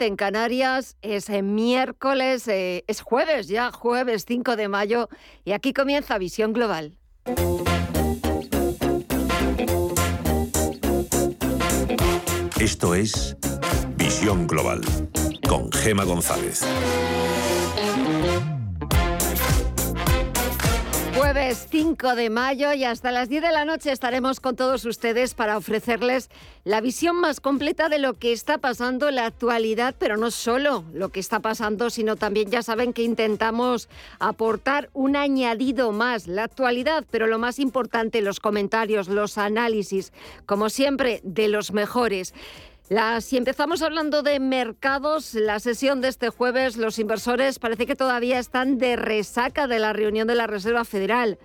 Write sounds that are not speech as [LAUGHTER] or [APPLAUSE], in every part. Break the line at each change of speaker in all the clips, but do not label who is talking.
En Canarias, es miércoles, eh, es jueves ya, jueves 5 de mayo, y aquí comienza Visión Global.
Esto es Visión Global con Gema González.
Jueves 5 de mayo y hasta las 10 de la noche estaremos con todos ustedes para ofrecerles la visión más completa de lo que está pasando en la actualidad, pero no solo lo que está pasando, sino también ya saben que intentamos aportar un añadido más, la actualidad, pero lo más importante, los comentarios, los análisis, como siempre, de los mejores. Si empezamos hablando de mercados, la sesión de este jueves, los inversores parece que todavía están de resaca de la reunión de la Reserva Federal.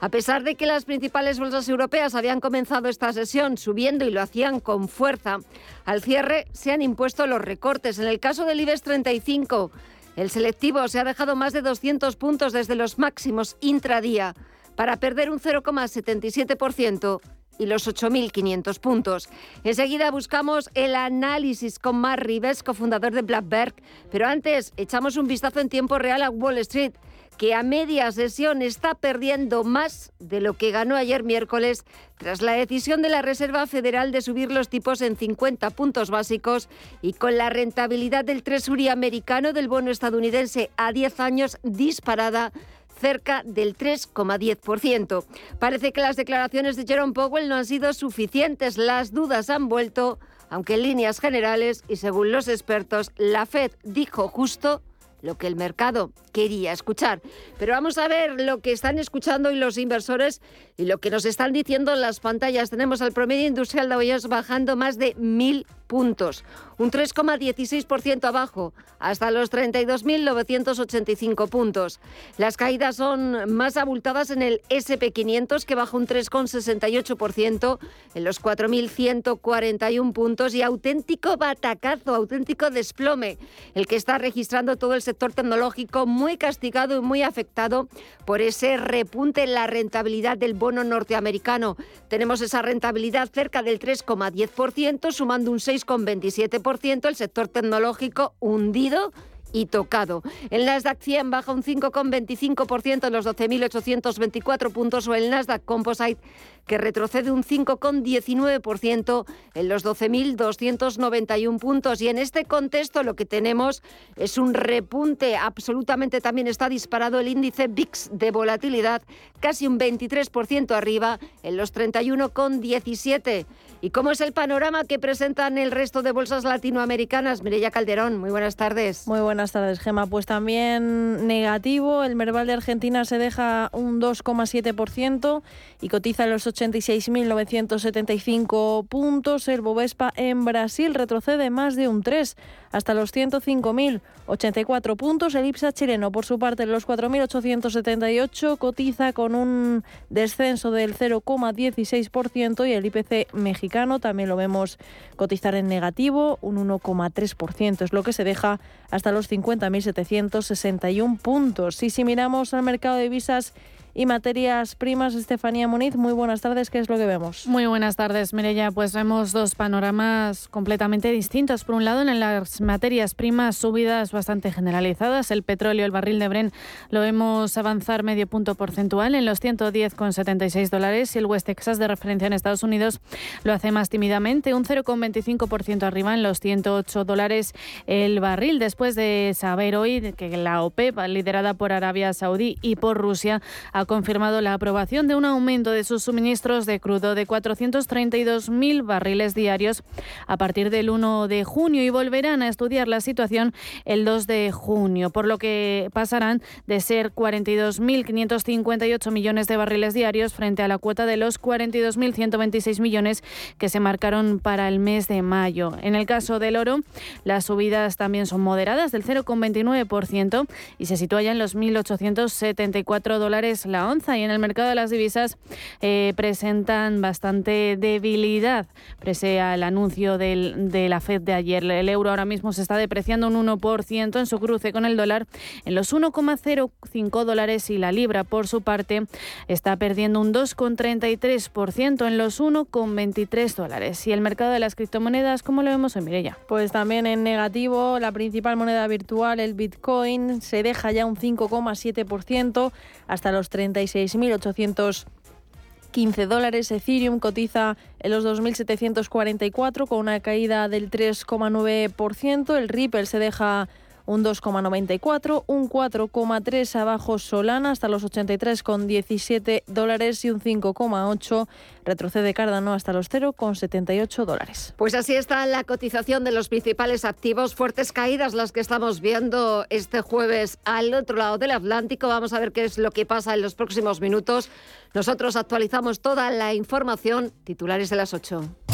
A pesar de que las principales bolsas europeas habían comenzado esta sesión subiendo y lo hacían con fuerza, al cierre se han impuesto los recortes. En el caso del IBEX 35, el selectivo se ha dejado más de 200 puntos desde los máximos intradía para perder un 0,77% y los 8.500 puntos. Enseguida buscamos el análisis con Mark Rives, cofundador de Blackberg, pero antes echamos un vistazo en tiempo real a Wall Street que a media sesión está perdiendo más de lo que ganó ayer miércoles tras la decisión de la Reserva Federal de subir los tipos en 50 puntos básicos y con la rentabilidad del Treasury americano del bono estadounidense a 10 años disparada cerca del 3,10%. Parece que las declaraciones de Jerome Powell no han sido suficientes. Las dudas han vuelto, aunque en líneas generales y según los expertos, la Fed dijo justo lo que el mercado quería escuchar. Pero vamos a ver lo que están escuchando y los inversores y lo que nos están diciendo en las pantallas. Tenemos al promedio industrial de Jones bajando más de mil puntos, un 3,16% abajo, hasta los 32.985 puntos. Las caídas son más abultadas en el SP500, que baja un 3,68%, en los 4.141 puntos, y auténtico batacazo, auténtico desplome, el que está registrando todo el sector tecnológico, muy castigado y muy afectado por ese repunte en la rentabilidad del bono norteamericano. Tenemos esa rentabilidad cerca del 3,10%, sumando un 6 6,27%, el sector tecnológico hundido y tocado. El Nasdaq 100 baja un 5,25% en los 12.824 puntos o el Nasdaq Composite que retrocede un 5,19% en los 12.291 puntos. Y en este contexto lo que tenemos es un repunte absolutamente también está disparado el índice VIX de volatilidad, casi un 23% arriba en los 31,17. ¿Y cómo es el panorama que presentan el resto de bolsas latinoamericanas? Mireya Calderón, muy buenas tardes.
Muy buenas tardes, Gema. Pues también negativo. El Merval de Argentina se deja un 2,7% y cotiza en los 86.975 puntos. El Bovespa en Brasil retrocede más de un 3 hasta los 105.084 puntos. El IPSA chileno, por su parte, en los 4.878 cotiza con un descenso del 0,16% y el IPC mexicano también lo vemos cotizar en negativo, un 1,3% es lo que se deja hasta los 50.761 puntos. Y si miramos al mercado de divisas, y materias primas. Estefanía Muniz, muy buenas tardes, ¿qué es lo que vemos?
Muy buenas tardes, Mireya. Pues vemos dos panoramas completamente distintos. Por un lado, en las materias primas subidas bastante generalizadas. El petróleo, el barril de Bren, lo vemos avanzar medio punto porcentual en los 110,76 dólares y el West Texas de referencia en Estados Unidos lo hace más tímidamente, un 0,25% arriba en los 108 dólares el barril, después de saber hoy que la OPEP, liderada por Arabia Saudí y por Rusia, ha confirmado la aprobación de un aumento de sus suministros de crudo de 432.000 barriles diarios a partir del 1 de junio y volverán a estudiar la situación el 2 de junio, por lo que pasarán de ser 42.558 millones de barriles diarios frente a la cuota de los 42.126 millones que se marcaron para el mes de mayo. En el caso del oro, las subidas también son moderadas del 0,29% y se sitúa ya en los 1.874 dólares la la onza y en el mercado de las divisas eh, presentan bastante debilidad pese al anuncio de la Fed de ayer. El euro ahora mismo se está depreciando un 1% en su cruce con el dólar en los 1,05 dólares y la libra por su parte está perdiendo un 2,33% en los 1,23 dólares. Y el mercado de las criptomonedas, ¿cómo lo vemos hoy, Mireya?
Pues también en negativo, la principal moneda virtual, el Bitcoin, se deja ya un 5,7% hasta los 36.815 dólares. Ethereum cotiza en los 2.744 con una caída del 3,9%. El Ripple se deja un 2,94, un 4,3 abajo Solana hasta los 83,17 dólares y un 5,8 retrocede Cardano hasta los 0,78 dólares.
Pues así está la cotización de los principales activos, fuertes caídas las que estamos viendo este jueves al otro lado del Atlántico. Vamos a ver qué es lo que pasa en los próximos minutos. Nosotros actualizamos toda la información, titulares de las 8.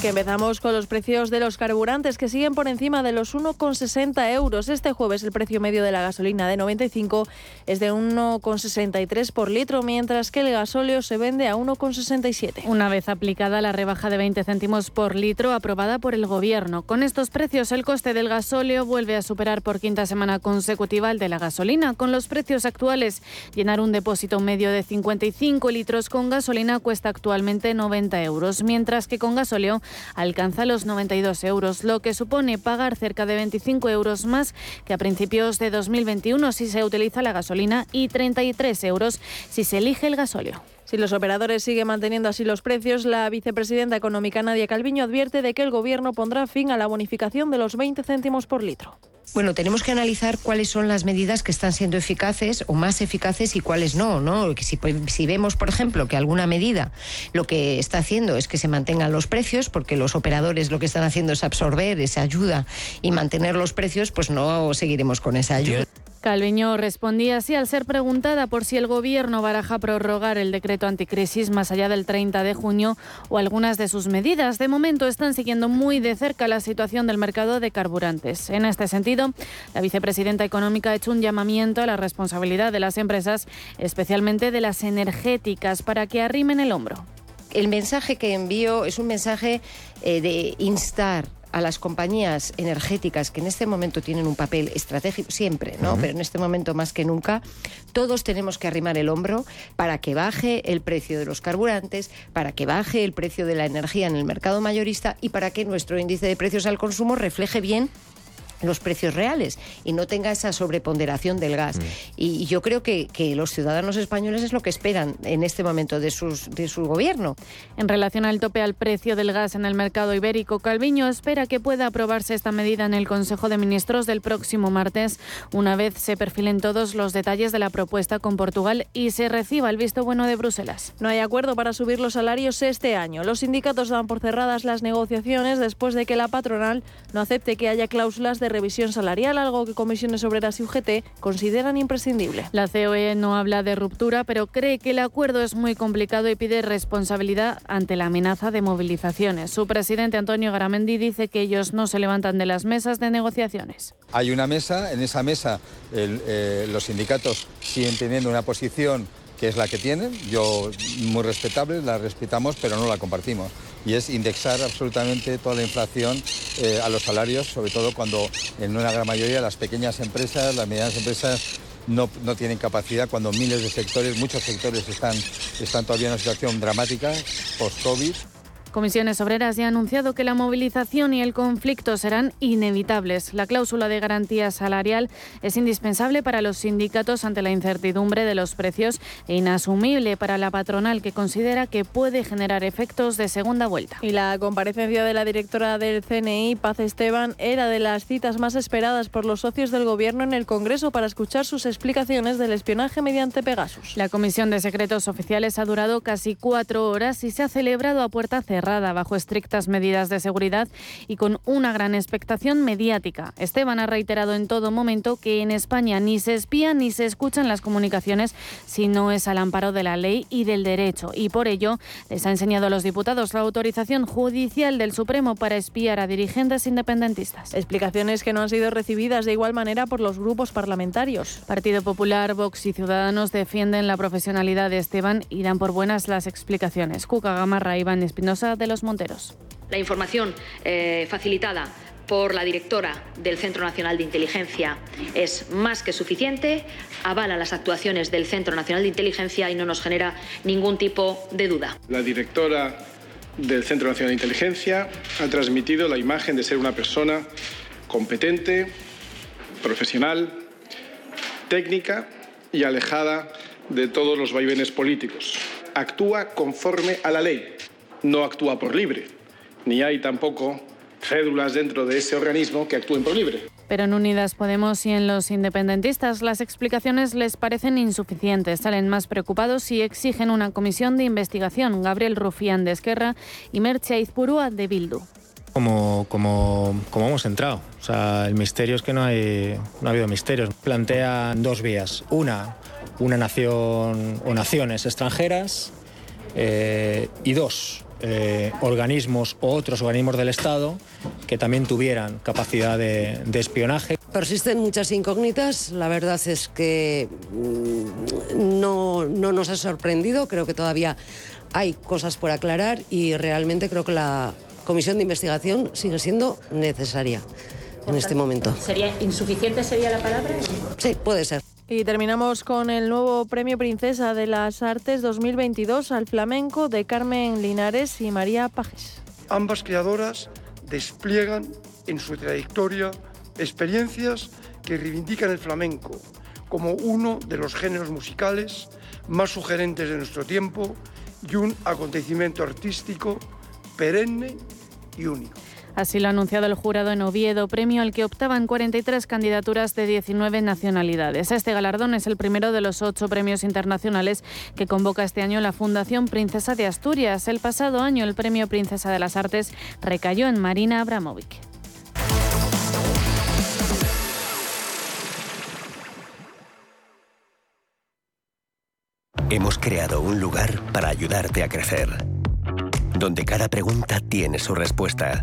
Que empezamos con los precios de los carburantes que siguen por encima de los 1,60 euros. Este jueves el precio medio de la gasolina de 95 es de 1,63 por litro, mientras que el gasóleo se vende a 1,67.
Una vez aplicada la rebaja de 20 céntimos por litro aprobada por el Gobierno. Con estos precios el coste del gasóleo vuelve a superar por quinta semana consecutiva el de la gasolina. Con los precios actuales, llenar un depósito medio de 55 litros con gasolina cuesta actualmente 90 euros, mientras que con gasóleo alcanza los 92 euros, lo que supone pagar cerca de 25 euros más que a principios de 2021 si se utiliza la gasolina y 33 euros si se elige el gasóleo.
Si los operadores siguen manteniendo así los precios, la vicepresidenta económica Nadia Calviño advierte de que el Gobierno pondrá fin a la bonificación de los 20 céntimos por litro.
Bueno, tenemos que analizar cuáles son las medidas que están siendo eficaces o más eficaces y cuáles no, ¿no? Si, si, vemos, por ejemplo, que alguna medida lo que está haciendo es que se mantengan los precios, porque los operadores lo que están haciendo es absorber esa ayuda y mantener los precios, pues no seguiremos con esa ayuda.
Calviño respondía así al ser preguntada por si el Gobierno baraja prorrogar el decreto anticrisis más allá del 30 de junio o algunas de sus medidas. De momento están siguiendo muy de cerca la situación del mercado de carburantes. En este sentido, la vicepresidenta económica ha hecho un llamamiento a la responsabilidad de las empresas, especialmente de las energéticas, para que arrimen el hombro.
El mensaje que envío es un mensaje eh, de instar a las compañías energéticas que en este momento tienen un papel estratégico siempre, ¿no? Pero en este momento más que nunca, todos tenemos que arrimar el hombro para que baje el precio de los carburantes, para que baje el precio de la energía en el mercado mayorista y para que nuestro índice de precios al consumo refleje bien los precios reales y no tenga esa sobreponderación del gas. Mm. Y, yo creo que, los ciudadanos españoles es lo que esperan en este momento de, sus, de su gobierno.
En relación al tope al precio del gas en el mercado ibérico, Calviño espera que pueda aprobarse esta medida en el Consejo de Ministros del próximo martes, una vez se perfilen todos los detalles de la propuesta con Portugal y se reciba el visto bueno de Bruselas.
No hay acuerdo para subir los salarios este año. Los sindicatos dan por cerradas las negociaciones después de que la patronal no acepte que haya cláusulas de revisión salarial, algo que comisiones obreras y UGT consideran imprescindible.
La COE no habla de ruptura, pero cree que el acuerdo es muy complicado y pide responsabilidad ante la amenaza de movilizaciones. Su presidente Antonio Garamendi dice que ellos no se levantan de las mesas de negociaciones.
Hay una mesa, en esa mesa eh, los sindicatos siguen teniendo una posición que es la que tienen, yo muy respetable, la respetamos, pero no la compartimos. Y es indexar absolutamente toda la inflación eh, a los salarios, sobre todo cuando en una gran mayoría las pequeñas empresas, las medianas empresas no, no, tienen capacidad cuando miles de sectores, muchos sectores están, están todavía en una situación dramática post-COVID.
Comisiones Obreras ya ha anunciado que la movilización y el conflicto serán inevitables. La cláusula de garantía salarial es indispensable para los sindicatos ante la incertidumbre de los precios e inasumible para la patronal que considera que puede generar efectos de segunda vuelta.
Y la comparecencia de la directora del CNI, Paz Esteban, era de las citas más esperadas por los socios del Gobierno en el Congreso para escuchar sus explicaciones del espionaje mediante Pegasus.
La Comisión de Secretos Oficiales ha durado casi cuatro horas y se ha celebrado a puerta cerrada cerrada, bajo estrictas medidas de seguridad y con una gran expectación mediática. Esteban ha reiterado en todo momento que en España ni se espía ni se escuchan las comunicaciones si no es al amparo de la ley y del derecho. Y por ello les ha enseñado a los diputados la autorización judicial del Supremo para espiar a dirigentes independentistas.
Explicaciones que no han sido recibidas de igual manera por los grupos parlamentarios.
Partido Popular, Vox y Ciudadanos defienden la profesionalidad de Esteban y dan por buenas las explicaciones. Cuca Gamarra, Iván Espinosa de los Monteros.
La información eh, facilitada por la directora del Centro Nacional de Inteligencia es más que suficiente, avala las actuaciones del Centro Nacional de Inteligencia y no nos genera ningún tipo de duda.
La directora del Centro Nacional de Inteligencia ha transmitido la imagen de ser una persona competente, profesional, técnica y alejada de todos los vaivenes políticos. Actúa conforme a la ley, no actúa por libre, ni hay tampoco cédulas dentro de ese organismo que actúen por libre.
Pero en Unidas Podemos y en los independentistas las explicaciones les parecen insuficientes. Salen más preocupados y exigen una comisión de investigación. Gabriel Rufián de Esquerra y Merche Izpurúa de Bildu.
Como, como, como hemos entrado. O sea, el misterio es que no, hay, no ha habido misterios. Plantean dos vías. Una, una nación o naciones extranjeras. Eh, y dos, eh, organismos o otros organismos del Estado que también tuvieran capacidad de, de, espionaje.
Persisten muchas incógnitas, la verdad es que mm, no, no nos ha sorprendido, creo que todavía hay cosas por aclarar y realmente creo que la comisión de investigación sigue siendo necesaria en este momento.
¿Sería insuficiente sería la palabra?
Sí, puede ser.
Y terminamos con el nuevo Premio Princesa de las Artes 2022 al flamenco de Carmen Linares y María Pajes.
Ambas creadoras despliegan en su trayectoria experiencias que reivindican el flamenco como uno de los géneros musicales más sugerentes de nuestro tiempo y un acontecimiento artístico perenne y único.
Así lo ha anunciado el jurado en Oviedo, premio al que optaban 43 candidaturas de 19 nacionalidades. Este galardón es el primero de los ocho premios internacionales que convoca este año la Fundación Princesa de Asturias. El pasado año el premio Princesa de las Artes recayó en Marina Abramovic.
Hemos creado un lugar para ayudarte a crecer, donde cada pregunta tiene su respuesta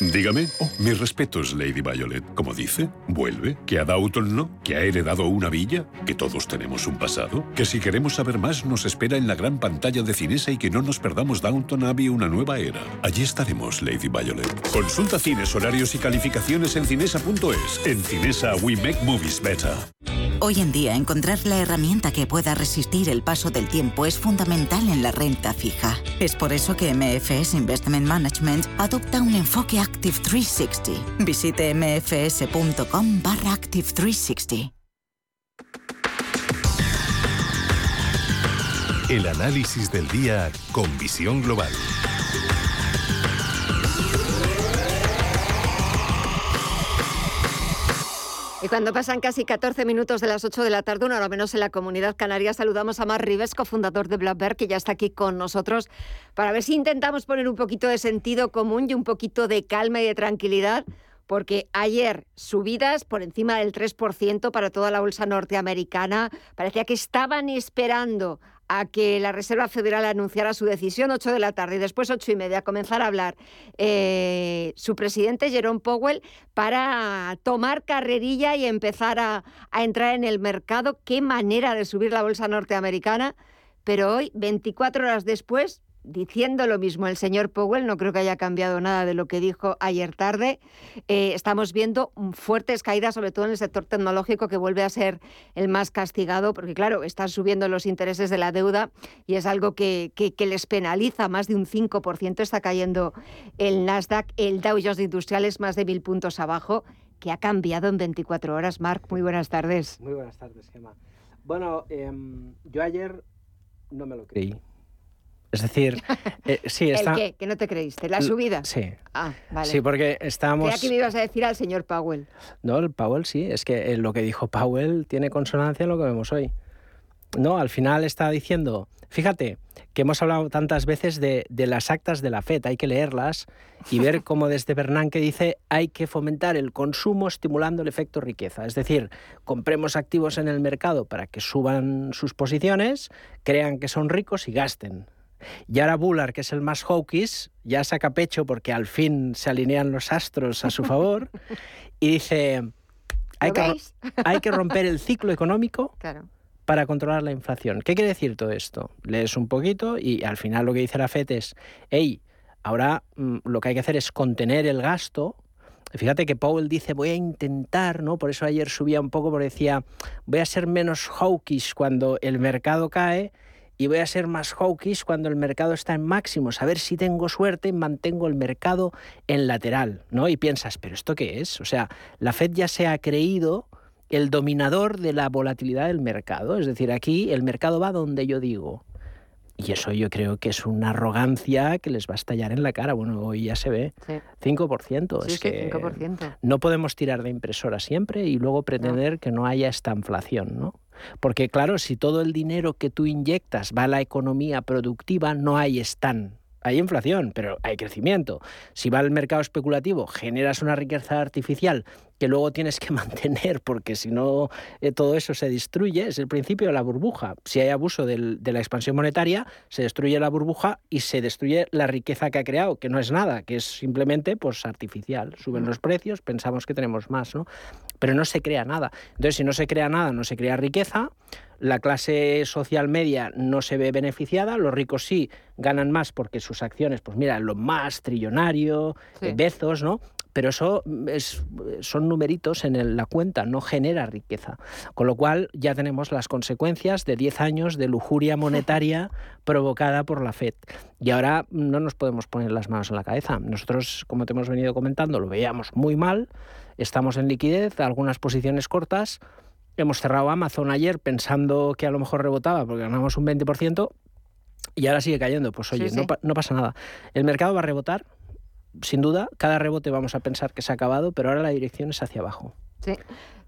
Dígame. Oh, mis respetos, Lady Violet. Como dice, vuelve. Que a Downton no. Que ha heredado una villa. Que todos tenemos un pasado. Que si queremos saber más, nos espera en la gran pantalla de Cinesa y que no nos perdamos Downton Abbey una nueva era. Allí estaremos, Lady Violet. Consulta cines, horarios y calificaciones en cinesa.es. En Cinesa, we make movies better.
Hoy en día, encontrar la herramienta que pueda resistir el paso del tiempo es fundamental en la renta fija. Es por eso que MFS Investment Management adopta un enfoque Active 360. Visite mfs.com barra Active 360.
El análisis del día con visión global.
Y cuando pasan casi 14 minutos de las 8 de la tarde, una hora menos en la comunidad canaria, saludamos a Mar Rives, cofundador de Blackbird, que ya está aquí con nosotros, para ver si intentamos poner un poquito de sentido común y un poquito de calma y de tranquilidad, porque ayer subidas por encima del 3% para toda la bolsa norteamericana, parecía que estaban esperando a que la Reserva Federal anunciara su decisión 8 de la tarde y después 8 y media comenzar a hablar eh, su presidente Jerome Powell para tomar carrerilla y empezar a, a entrar en el mercado. Qué manera de subir la bolsa norteamericana. Pero hoy, 24 horas después, diciendo lo mismo el señor Powell, no creo que haya cambiado nada de lo que dijo ayer tarde. Eh, estamos viendo fuertes caídas, sobre todo en el sector tecnológico, que vuelve a ser el más castigado, porque claro, están subiendo los intereses de la deuda y es algo que, que, les penaliza más de un 5%. Está cayendo el Nasdaq, el Dow Jones Industriales más de mil puntos abajo que ha cambiado en 24 horas. Marc, muy buenas tardes.
Muy buenas tardes, Gemma. Bueno, em, yo ayer no me lo creí. Es decir, eh, sí, [LAUGHS] está...
¿El qué? ¿Que no te creíste? ¿La subida?
Sí.
Ah, vale.
Sí, porque estábamos...
Creía que me ibas a decir al señor Powell.
No, el Powell sí, es que eh, lo que dijo Powell tiene consonancia en lo que vemos hoy. No, al final está diciendo, fíjate, que hemos hablado tantas veces de, de, las actas de la FED, hay que leerlas y ver [LAUGHS] cómo desde Bernanke dice hay que fomentar el consumo estimulando el efecto riqueza. Es decir, compremos activos en el mercado para que suban sus posiciones, crean que son ricos y gasten. Y ahora Bullard, que es el más hawkish, ya saca pecho porque al fin se alinean los astros a su [LAUGHS] favor y dice, hay que, [LAUGHS] hay que romper el ciclo económico
claro.
para controlar la inflación. ¿Qué quiere decir todo esto? Lees un poquito y al final lo que dice la FED es, hey, ahora mmm, lo que hay que hacer es contener el gasto. Fíjate que Powell dice, voy a intentar, ¿no? Por eso ayer subía un poco, porque decía, voy a ser menos hawkish cuando el mercado cae y voy a ser más hawkish cuando el mercado está en máximos, a ver si tengo suerte y mantengo el mercado en lateral, ¿no? Y piensas, ¿pero esto qué es? O sea, la Fed ya se ha creído el dominador de la volatilidad del mercado, es decir, aquí el mercado va donde yo digo. Y eso yo creo que es una arrogancia que les va a estallar en la cara. Bueno, hoy ya se ve.
Sí.
5%.
Sí,
es
sí,
que
5%.
no podemos tirar de impresora siempre y luego pretender no. que no haya esta inflación, ¿no? Porque claro, si todo el dinero que tú inyectas va a la economía productiva, no hay stand. Hay inflación, pero hay crecimiento. Si va al mercado especulativo, generas una riqueza artificial que luego tienes que [LAUGHS] mantener porque si no eh, todo eso se destruye. Es el principio de la burbuja. Si hay abuso del, de la expansión monetaria, se destruye la burbuja y se destruye la riqueza que ha creado, que no es nada, que es simplemente pues, artificial. Suben los precios, pensamos que tenemos más, ¿no? pero no se crea nada. Entonces, si no se crea nada, no se crea riqueza, la clase social media no se ve beneficiada, los ricos sí ganan más porque sus acciones, pues mira, lo más trillonario, sí. Bezos, ¿no? Pero eso es, son numeritos en el, la cuenta, no genera riqueza. Con lo cual ya tenemos las consecuencias de 10 años de lujuria [LAUGHS] monetaria provocada por la FED. Y ahora no nos podemos poner las manos en la cabeza. Nosotros, como te hemos venido comentando, lo veíamos muy mal, estamos en liquidez, algunas posiciones cortas. Hemos cerrado Amazon ayer pensando que a lo mejor rebotaba porque ganamos un 20% y ahora sigue cayendo. Pues oye, sí, sí. No, no pasa nada. El mercado va a rebotar, sin duda, cada rebote vamos a pensar que se ha acabado, pero ahora la dirección es hacia abajo.
Sí.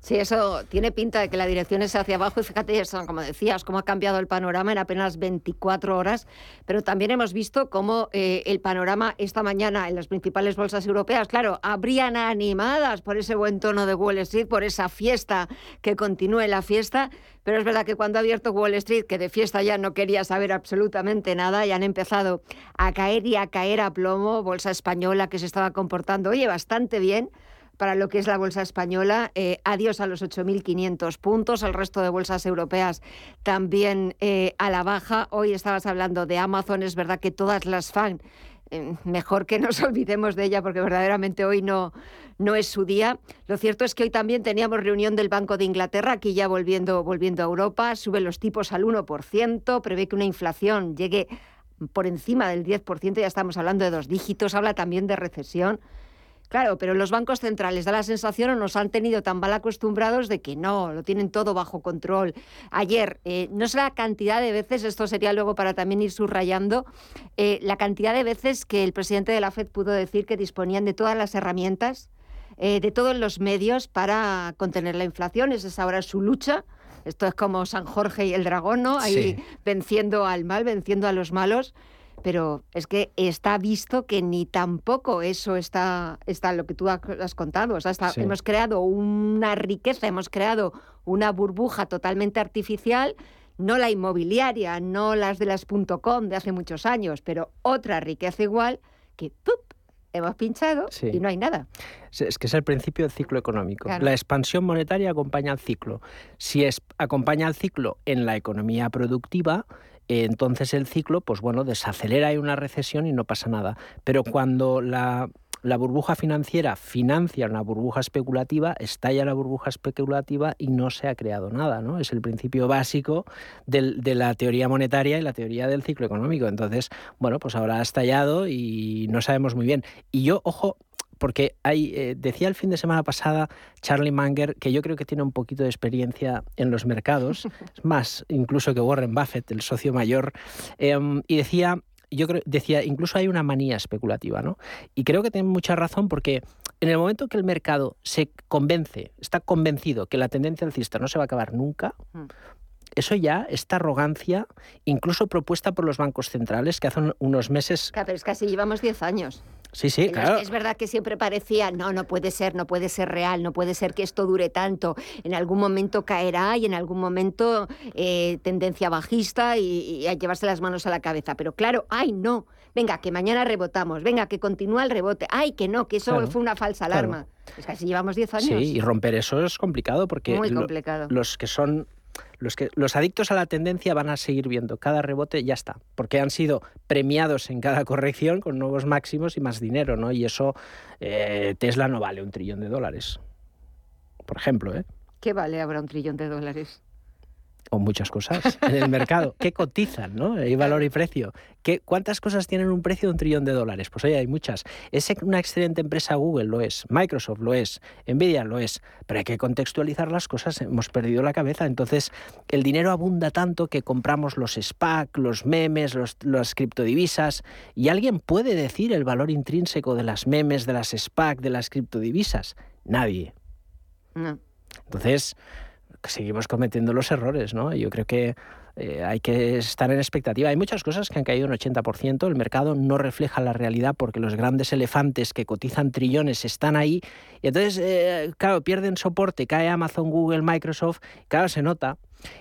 Sí, eso tiene pinta de que la dirección es hacia abajo y fíjate eso, como decías, cómo ha cambiado el panorama en apenas 24 horas, pero también hemos visto cómo eh, el panorama esta mañana en las principales bolsas europeas, claro, habrían animadas por ese buen tono de Wall Street, por esa fiesta, que continúe la fiesta, pero es verdad que cuando ha abierto Wall Street, que de fiesta ya no quería saber absolutamente nada, y han empezado a caer y a caer a plomo, bolsa española que se estaba comportando, oye, bastante bien, para lo que es la bolsa española. Eh, adiós a los 8.500 puntos. El resto de bolsas europeas también eh, a la baja. Hoy estabas hablando de Amazon. Es verdad que todas las fan, eh, mejor que nos [LAUGHS] olvidemos de ella porque verdaderamente hoy no, no es su día. Lo cierto es que hoy también teníamos reunión del Banco de Inglaterra, aquí ya volviendo, volviendo a Europa. Suben los tipos al 1%. Prevé que una inflación llegue por encima del 10%. Ya estamos hablando de dos dígitos. Habla también de recesión. Claro, pero los bancos centrales da la sensación o nos han tenido tan mal acostumbrados de que no, lo tienen todo bajo control. Ayer, eh, no sé la cantidad de veces, esto sería luego para también ir subrayando, eh, la cantidad de veces que el presidente de la FED pudo decir que disponían de todas las herramientas, eh, de todos los medios para contener la inflación. Esa es ahora su lucha. Esto es como San Jorge y el dragón, ¿no? Ahí sí. venciendo al mal, venciendo a los malos pero es que está visto que ni tampoco eso está, está lo que tú has contado. O sea, está, sí. hemos creado una riqueza, hemos creado una burbuja totalmente artificial, no la inmobiliaria, no las de las .com de hace muchos años, pero otra riqueza igual que ¡pup! hemos pinchado sí. y no hay nada.
Es que es el principio del ciclo económico. Claro. La expansión monetaria acompaña al ciclo. Si es, acompaña al ciclo en la economía productiva, entonces el ciclo, pues bueno, desacelera, hay una recesión y no pasa nada. Pero cuando la, la, burbuja financiera financia una burbuja especulativa, estalla la burbuja especulativa y no se ha creado nada, ¿no? Es el principio básico del, de la teoría monetaria y la teoría del ciclo económico. Entonces, bueno, pues ahora ha estallado y no sabemos muy bien. Y yo, ojo, porque hay, eh, decía el fin de semana pasada Charlie Munger que yo creo que tiene un poquito de experiencia en los mercados, [LAUGHS] más incluso que Warren Buffett, el socio mayor, em, y decía yo creo, decía, incluso hay una manía especulativa, ¿no? Y creo que tiene mucha razón porque en el momento que el mercado se convence, está convencido que la tendencia alcista no se va a acabar nunca, mm eso ya, esta arrogancia, incluso propuesta por los bancos centrales, que hace unos meses...
Claro, pero es que así llevamos 10 años.
Sí, sí, claro.
Es verdad que siempre parecía, no, no puede ser, no puede ser real, no puede ser que esto dure tanto. En algún momento caerá y en algún momento eh, tendencia bajista y, a llevarse las manos a la cabeza. Pero claro, ay, no. Venga, que mañana rebotamos. Venga, que continúa el rebote. Ay, que no, que eso fue una falsa alarma. Es que así llevamos 10 años.
Sí, y romper eso es complicado porque
Muy complicado.
los que son los, que, los adictos a la tendencia van a seguir viendo cada rebote, ya está, porque han sido premiados en cada corrección con nuevos máximos y más dinero, ¿no? Y eso, eh, Tesla no vale un trillón de dólares, por ejemplo, ¿eh?
¿Qué vale ahora un trillón de dólares?
O muchas cosas en el mercado. ¿Qué cotizan? ¿no? Hay valor y precio. ¿Qué, ¿Cuántas cosas tienen un precio de un trillón de dólares? Pues oye, hay muchas. ¿Es una excelente empresa Google? Lo es. Microsoft lo es. Nvidia lo es. Pero hay que contextualizar las cosas. Hemos perdido la cabeza. Entonces, el dinero abunda tanto que compramos los SPAC, los memes, los, las criptodivisas. ¿Y alguien puede decir el valor intrínseco de las memes, de las SPAC, de las criptodivisas? Nadie.
No.
Entonces seguimos cometiendo los errores, ¿no? Yo creo que eh, hay que estar en expectativa. Hay muchas cosas que han caído un 80%, el mercado no refleja la realidad porque los grandes elefantes que cotizan trillones están ahí y entonces, eh, claro, pierden soporte, cae Amazon, Google, Microsoft, claro, se nota.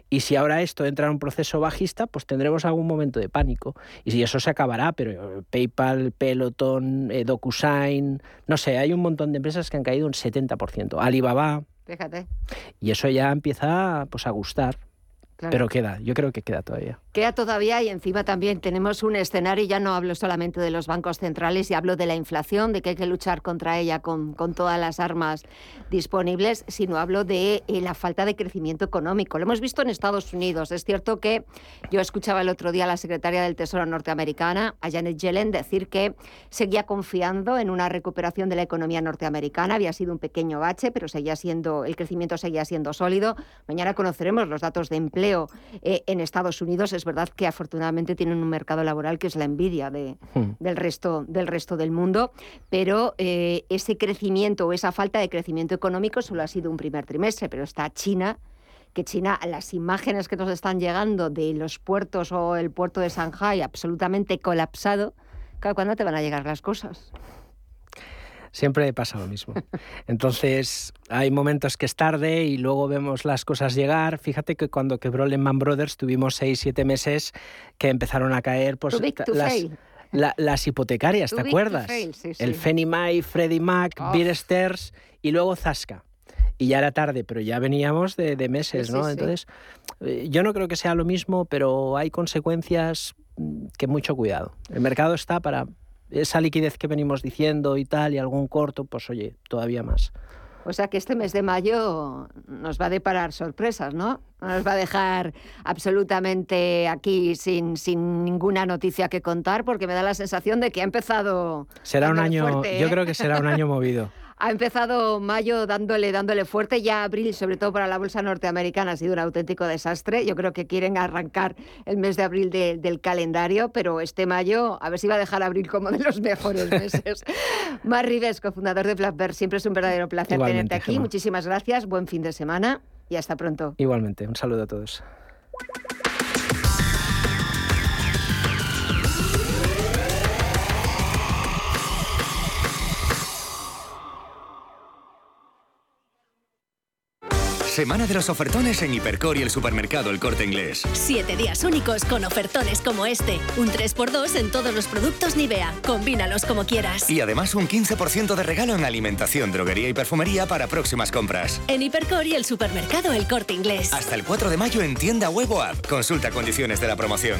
Y si ahora esto entra en un proceso bajista, pues tendremos algún momento de pánico. Y si eso se acabará, pero PayPal, Peloton, eh, DocuSign, no sé, hay un montón de empresas que han caído un 70%. Alibaba,
Fíjate.
Y eso ya empieza pues, a gustar. Pero queda, yo creo que queda todavía.
Queda todavía y encima también tenemos un escenario, ya no hablo solamente de los bancos centrales y hablo de la inflación, de que hay que luchar contra ella con, con todas las armas disponibles, sino hablo de eh, la falta de crecimiento económico. Lo hemos visto en Estados Unidos. Es cierto que yo escuchaba el otro día a la secretaria del Tesoro norteamericana, a Janet Yellen, decir que seguía confiando en una recuperación de la economía norteamericana. Había sido un pequeño bache, pero seguía siendo, el crecimiento seguía siendo sólido. Mañana conoceremos los datos de empleo eh, en Estados Unidos, es verdad que afortunadamente tienen un mercado laboral que es la envidia hmm. del, resto, del resto del mundo, pero eh, ese crecimiento o esa falta de crecimiento económico solo ha sido un primer trimestre, pero está China que China, las imágenes que nos están llegando de los puertos o el puerto de Shanghai absolutamente colapsado, ¿cuándo te van a llegar las cosas?
Siempre pasa lo mismo. Entonces, hay momentos que es tarde y luego vemos las cosas llegar. Fíjate que cuando quebró Lehman Brothers tuvimos seis, siete meses que empezaron a caer pues, las, las hipotecarias, ¿te acuerdas? El Fannie Mae, Freddie Mac, oh. Stearns y luego Zasca y ya era tarde, pero ya veníamos de, meses, ¿no? Entonces, eh, yo no creo que sea lo mismo, pero hay consecuencias mm, que mucho cuidado. El mercado está para esa liquidez que venimos diciendo y tal, y algún corto, pues oye, todavía más.
O sea que este mes de mayo nos va a deparar sorpresas, ¿no? Nos va a dejar absolutamente aquí sin, sin ninguna noticia que contar, porque me da la sensación de que ha empezado.
Será un año, yo creo que será un año [LAUGHS] movido.
Ha empezado mayo dándole, dándole fuerte, ya abril, sobre todo para la bolsa norteamericana, ha sido un auténtico desastre. Yo creo que quieren arrancar el mes de abril del calendario, pero este mayo, a ver si va a dejar abril como de los mejores meses. [LAUGHS] Mar Rives, cofundador de Flapper, siempre es un verdadero placer tenerte aquí. Muchísimas gracias, buen fin de semana y hasta pronto.
Igualmente, un saludo a todos.
Semana de los ofertones en Hipercor y el supermercado El Corte Inglés.
Siete días únicos con ofertones como este. Un 3x2 en todos los productos Nivea. Combínalos como quieras.
Y además un 15% de regalo en alimentación, droguería y perfumería para próximas compras.
En Hipercor y el supermercado El Corte Inglés.
Hasta el 4 de mayo en tienda web o app. Consulta condiciones de la promoción.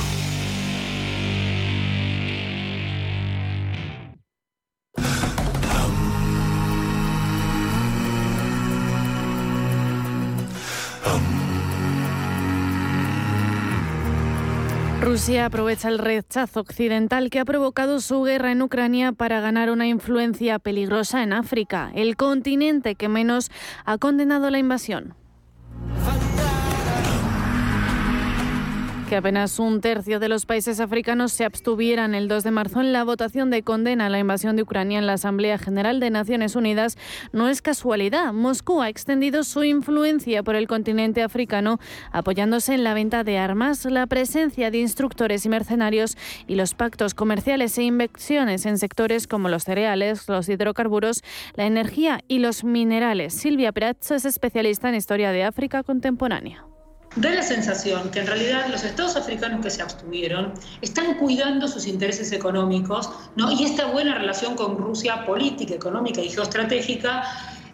Rusia aprovecha el rechazo occidental que ha provocado su guerra en Ucrania para ganar una influencia peligrosa en África, el continente que menos ha condenado la invasión. Que apenas un tercio de los países africanos se abstuvieran el 2 de marzo en la votación de condena a la invasión de Ucrania en la Asamblea General de Naciones Unidas no es casualidad. Moscú ha extendido su influencia por el continente africano apoyándose en la venta de armas, la presencia de instructores y mercenarios y los pactos comerciales e inversiones en sectores como los cereales, los hidrocarburos, la energía y los minerales. Silvia Prats es especialista en historia de África contemporánea.
Da la sensación que en realidad los estados africanos que se abstuvieron están cuidando sus intereses económicos ¿no? y esta buena relación con Rusia política, económica y geoestratégica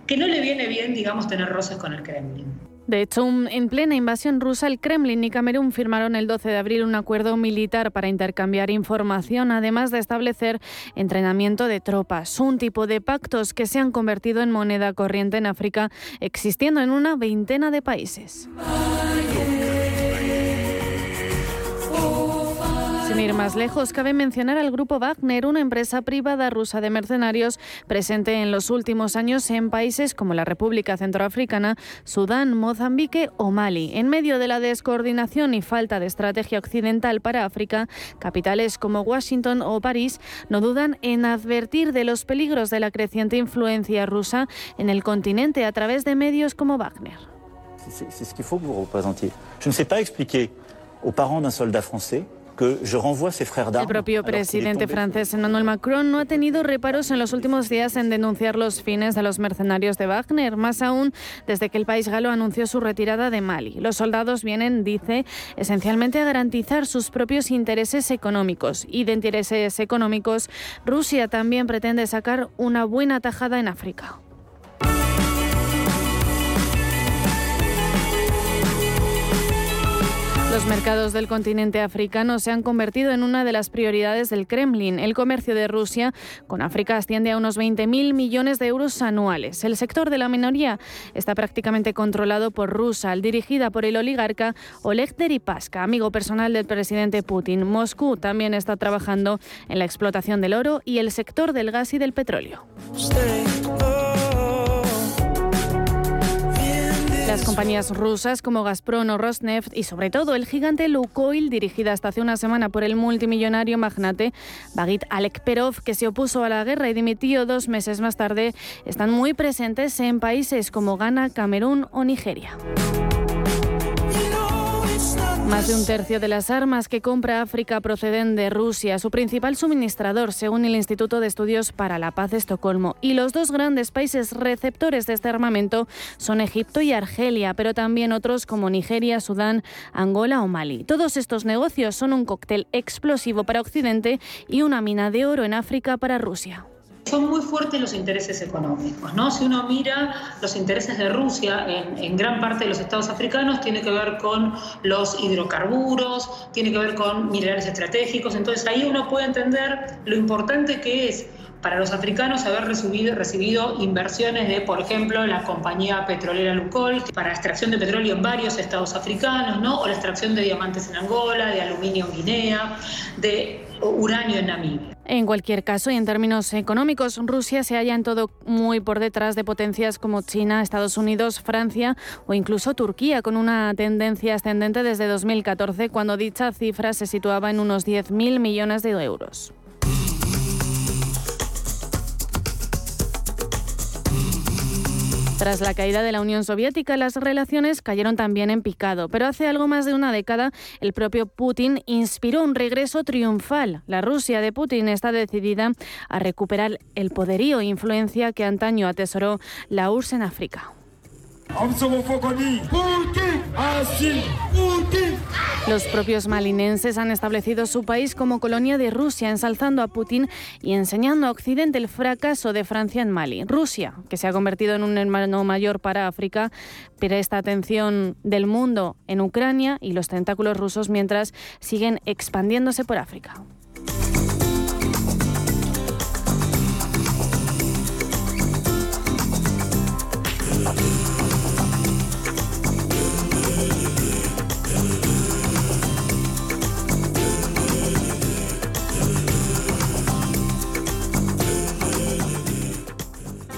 que no le viene bien, digamos, tener roces con el Kremlin.
De hecho, en plena invasión rusa, el Kremlin y Camerún firmaron el 12 de abril un acuerdo militar para intercambiar información, además de establecer entrenamiento de tropas, un tipo de pactos que se han convertido en moneda corriente en África, existiendo en una veintena de países. Sin ir más lejos, cabe mencionar al grupo Wagner, una empresa privada rusa de mercenarios presente en los últimos años en países como la República Centroafricana, Sudán, Mozambique o Mali. En medio de la descoordinación y falta de estrategia occidental para África, capitales como Washington o París no dudan en advertir de los peligros de la creciente influencia rusa en el continente a través de medios como Wagner.
C'est ce qu'il faut que
el propio presidente francés Emmanuel Macron no ha tenido reparos en los últimos días en denunciar los fines de los mercenarios de Wagner, más aún desde que el país galo anunció su retirada de Mali. Los soldados vienen, dice, esencialmente a garantizar sus propios intereses económicos y de intereses económicos Rusia también pretende sacar una buena tajada en África. Los mercados del continente africano se han convertido en una de las prioridades del Kremlin. El comercio de Rusia con África asciende a unos 20.000 millones de euros anuales. El sector de la minoría está prácticamente controlado por Rusal, dirigida por el oligarca Oleg Deripaska, amigo personal del presidente Putin. Moscú también está trabajando en la explotación del oro y el sector del gas y del petróleo. Las compañías rusas como Gazprom o Rosneft y sobre todo el gigante Lukoil, dirigida hasta hace una semana por el multimillonario magnate Bagit Alekperov, que se opuso a la guerra y dimitió dos meses más tarde, están muy presentes en países como Ghana, Camerún o Nigeria. Más de un tercio de las armas que compra África proceden de Rusia, su principal suministrador, según el Instituto de Estudios para la Paz de Estocolmo. Y los dos grandes países receptores de este armamento son Egipto y Argelia, pero también otros como Nigeria, Sudán, Angola o Mali. Todos estos negocios son un cóctel explosivo para Occidente y una mina de oro en África para Rusia
son muy fuertes los intereses económicos. ¿no? Si uno mira los intereses de Rusia en, gran parte de los estados africanos, tiene que ver con los hidrocarburos, tiene que ver con minerales estratégicos. Entonces ahí uno puede entender lo importante que es para los africanos haber recibido, inversiones de, por ejemplo, la compañía petrolera Lukoil para extracción de petróleo en varios estados africanos, ¿no? o la extracción de diamantes en Angola, de aluminio en Guinea, de uranio en Namibia.
En cualquier caso, y en términos económicos, Rusia se halla en todo muy por detrás de potencias como China, Estados Unidos, Francia o incluso Turquía, con una tendencia ascendente desde 2014, cuando dicha cifra se situaba en unos 10.000 millones de euros. Tras la caída de la Unión Soviética, las relaciones cayeron también en picado, pero hace algo más de una década el propio Putin inspiró un regreso triunfal. La Rusia de Putin está decidida a recuperar el poderío e influencia que antaño atesoró la URSS en África. Los propios malinenses han establecido su país como colonia de Rusia, ensalzando a Putin y enseñando a Occidente el fracaso de Francia en Mali. Rusia, que se ha convertido en un hermano mayor para África, esta atención del mundo en Ucrania y los tentáculos rusos mientras siguen expandiéndose por África.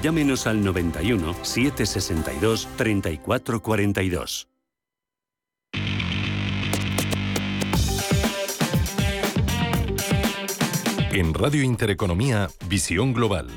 llámenos al 91 762 3442.
En Radio Intereconomía, Visión Global.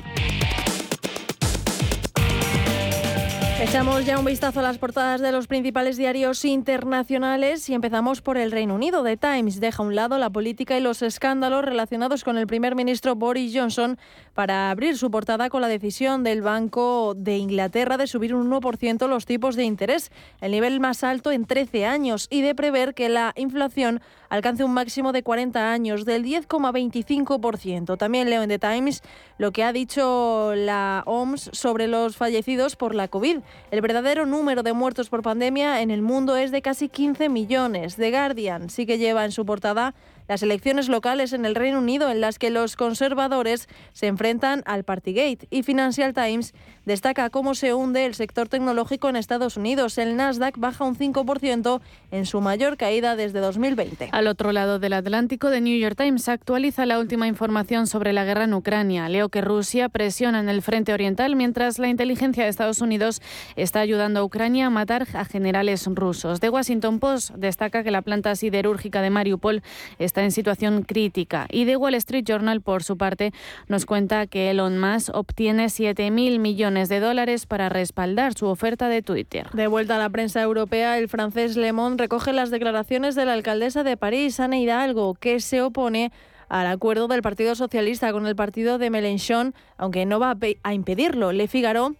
Echamos ya un vistazo a las portadas de los principales diarios internacionales y empezamos por el Reino Unido. The Times deja a un lado la política y los escándalos relacionados con el primer ministro Boris Johnson para abrir su portada con la decisión del Banco de Inglaterra de subir un 1% los tipos de interés, el nivel más alto en 13 años, y de prever que la inflación alcance un máximo de 40 años del 10,25%. También leo en The Times lo que ha dicho la OMS sobre los fallecidos por la COVID. El verdadero número de muertos por pandemia en el mundo es de casi 15 millones. The Guardian sí que lleva en su portada las elecciones locales en el Reino Unido en las que los conservadores se enfrentan al Partygate y Financial Times destaca cómo se hunde el sector tecnológico en Estados Unidos. El Nasdaq baja un 5% en su mayor caída desde 2020.
Al otro lado del Atlántico, The New York Times actualiza la última información sobre la guerra en Ucrania. Leo que Rusia presiona en el frente oriental mientras la inteligencia de Estados Unidos está ayudando a Ucrania a matar a generales rusos. The Washington Post destaca que la planta siderúrgica de Mariupol está en situación crítica. Y The Wall Street Journal, por su parte, nos cuenta que Elon Musk obtiene 7.000 millones de dólares para respaldar su oferta de Twitter.
De vuelta a la prensa europea, el francés Le Monde recoge las declaraciones de la alcaldesa de París, Ana Hidalgo, que se opone al acuerdo del Partido Socialista con el partido de Mélenchon, aunque no va a impedirlo. Le Figaro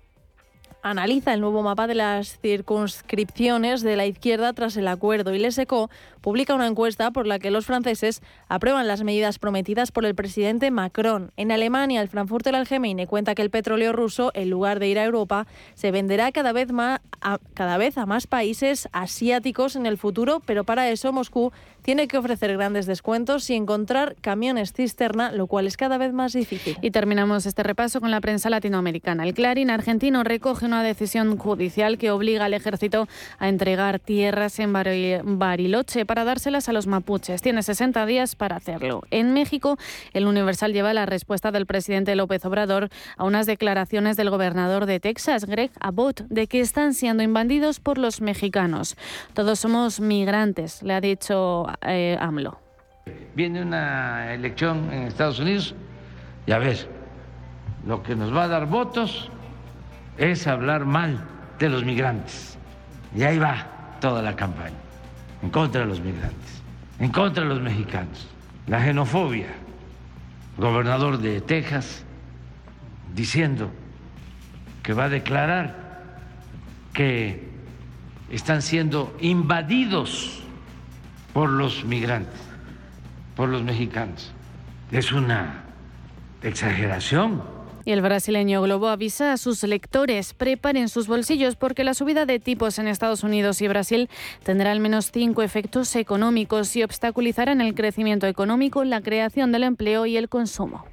analiza el nuevo mapa de las circunscripciones de la izquierda tras el acuerdo y Le Seco publica una encuesta por la que los franceses aprueban las medidas prometidas por el presidente Macron. En Alemania, el Frankfurter Allgemeine cuenta que el petróleo ruso, en lugar de ir a Europa, se venderá cada vez, a, cada vez a más países asiáticos en el futuro, pero para eso Moscú tiene que ofrecer grandes descuentos y encontrar camiones cisterna, lo cual es cada vez más difícil.
Y terminamos este repaso con la prensa latinoamericana. El Clarín argentino recoge una decisión judicial que obliga al ejército a entregar tierras en Bariloche para dárselas a los mapuches. Tiene 60 días para hacerlo. En México, el Universal lleva la respuesta del presidente López Obrador a unas declaraciones del gobernador de Texas, Greg Abbott, de que están siendo invadidos por los mexicanos. Todos somos migrantes, le ha dicho eh.
Viene una elección en Estados Unidos y a ver, lo que nos va a dar votos es hablar mal de los migrantes. Y ahí va toda la campaña en contra de los migrantes, en contra de los mexicanos, la xenofobia. gobernador de Texas diciendo que va a declarar que están siendo invadidos por los migrantes, por los mexicanos. Es una exageración
y el brasileño Globo avisa a sus lectores, preparen sus bolsillos porque la subida de tipos en Estados Unidos y Brasil tendrá al menos cinco efectos económicos y obstaculizarán el crecimiento económico, la creación del empleo y el consumo.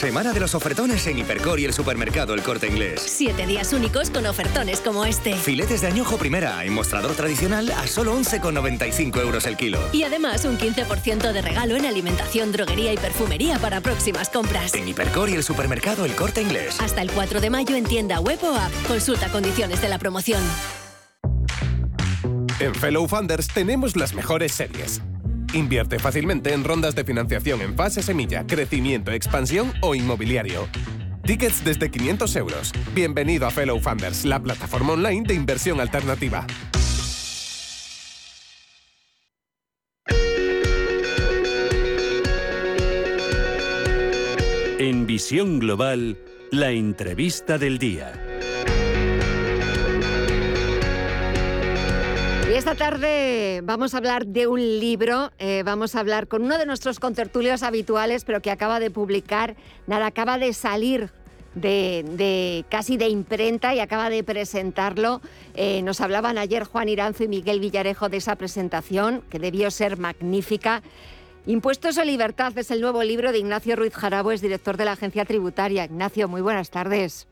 Semana de los ofertones en Hipercor y el supermercado El Corte Inglés.
Siete días únicos con ofertones como este.
Filetes de añojo primera en mostrador tradicional a solo 11,95 euros el kilo.
Y además un 15% de regalo en alimentación, droguería y perfumería para próximas compras.
En Hipercor y el supermercado El Corte Inglés.
Hasta el 4 de mayo en tienda web o app. Consulta condiciones de la promoción.
En Fellow Funders tenemos las mejores series. Invierte fácilmente en rondas de financiación en fase semilla, crecimiento, expansión o inmobiliario. Tickets desde 500 euros. Bienvenido a Fellow Funders, la plataforma online de inversión alternativa.
En Visión Global, la entrevista del día.
Esta tarde vamos a hablar de un libro, eh, vamos a hablar con uno de nuestros contertulios habituales, pero que acaba de publicar, nada, acaba de salir de, casi de imprenta y acaba de presentarlo. Eh, nos hablaban ayer Juan Iranzo y Miguel Villarejo de esa presentación, que debió ser magnífica. Impuestos o libertad es el nuevo libro de Ignacio Ruiz Jarabo, es director de la agencia tributaria. Ignacio, muy buenas tardes.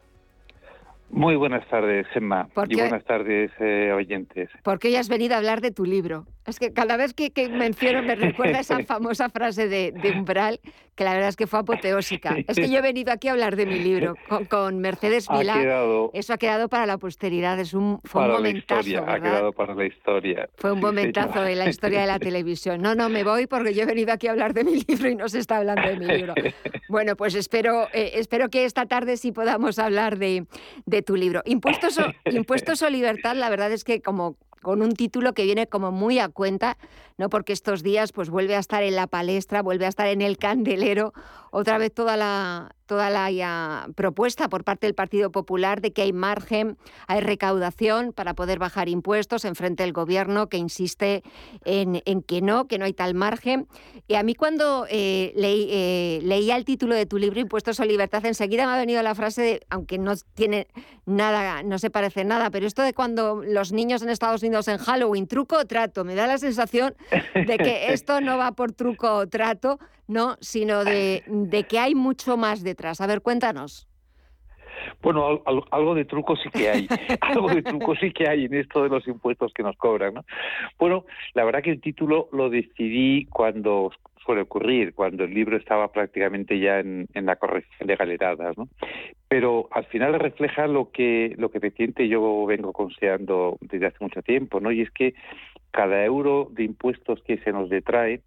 Muy buenas tardes, Gemma.
¿Por
Y buenas tardes, eh, oyentes.
¿Por qué hoy has venido a hablar de tu libro? Es que cada vez que, que menciono me recuerda esa famosa frase de, de Umbral, que la verdad es que fue apoteósica. Es que yo he venido aquí a hablar de mi libro con, con Mercedes
Ha quedado
Eso ha quedado para la posteridad. Es un, fue un
la
momentazo,
ha quedado para la historia.
Fue un momentazo en la historia de la televisión. No, no, me voy porque yo he venido aquí a hablar de mi libro y no se está hablando de mi libro. [LAUGHS] Bueno, pues espero, eh, espero que esta tarde sí podamos hablar de, de tu libro. Impuestos o, [LAUGHS] Impuestos o libertad, la verdad es que como con un título que viene como muy a cuenta, ¿no? Porque estos días pues vuelve a estar en la palestra, vuelve a estar en el candelero, otra vez toda la toda la propuesta por parte del Partido Popular de que hay margen, hay recaudación para poder bajar impuestos enfrente del gobierno que insiste en, en que no, que no hay tal margen. Y a mí cuando eh, leí, eh, leía el título de tu libro, Impuestos o Libertad, enseguida me ha venido la frase, de, aunque no tiene nada, no se parece nada, pero esto de cuando los niños en Estados Unidos en Halloween, truco o trato, me da la sensación de que esto no va por truco o trato, no, sino de, de que hay mucho más detrás. A ver, cuéntanos.
Bueno, al- al- algo de truco sí que hay. [LAUGHS] algo de truco sí que hay en esto de los impuestos que nos cobran. ¿no? Bueno, la verdad que el título lo decidí cuando suele ocurrir, cuando el libro estaba prácticamente ya en, en la corrección de galeradas. ¿no? Pero al final refleja lo que, lo que efectivamente yo vengo considerando desde hace mucho tiempo, ¿no? y es que cada euro de impuestos que se nos detrae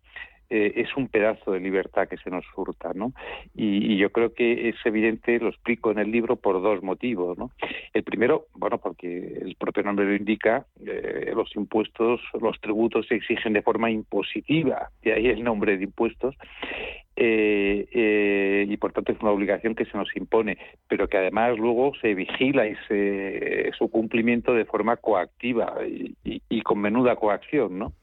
eh, es un pedazo de libertad que se nos furta, ¿no? Y, y yo creo que es evidente, lo explico en el libro por dos motivos, ¿no? El primero, bueno, porque el propio nombre lo indica, eh, los impuestos, los tributos se exigen de forma impositiva, de ahí el nombre de impuestos, eh, eh, y por tanto es una obligación que se nos impone, pero que además luego se vigila y se, su cumplimiento de forma coactiva y, con menuda coacción, ¿no?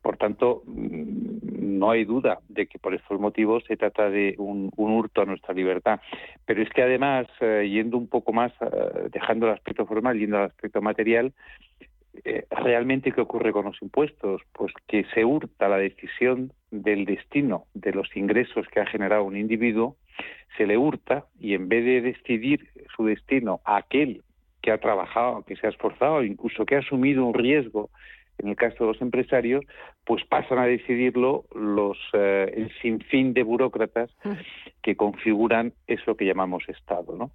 Por tanto, mm, no hay duda de que por estos motivos se trata de un, un hurto a nuestra libertad. Pero es que además, eh, yendo un poco más, eh, dejando el aspecto formal, yendo al aspecto material, realmente qué ocurre con los impuestos? Pues que se hurta la decisión del destino de los ingresos que ha generado un individuo, se le hurta y en vez de decidir su destino a aquel que ha trabajado, que se ha esforzado, incluso que ha asumido un riesgo, en el caso de los empresarios, pues pasan a decidirlo los eh, el sinfín de burócratas que configuran eso que llamamos Estado, ¿no?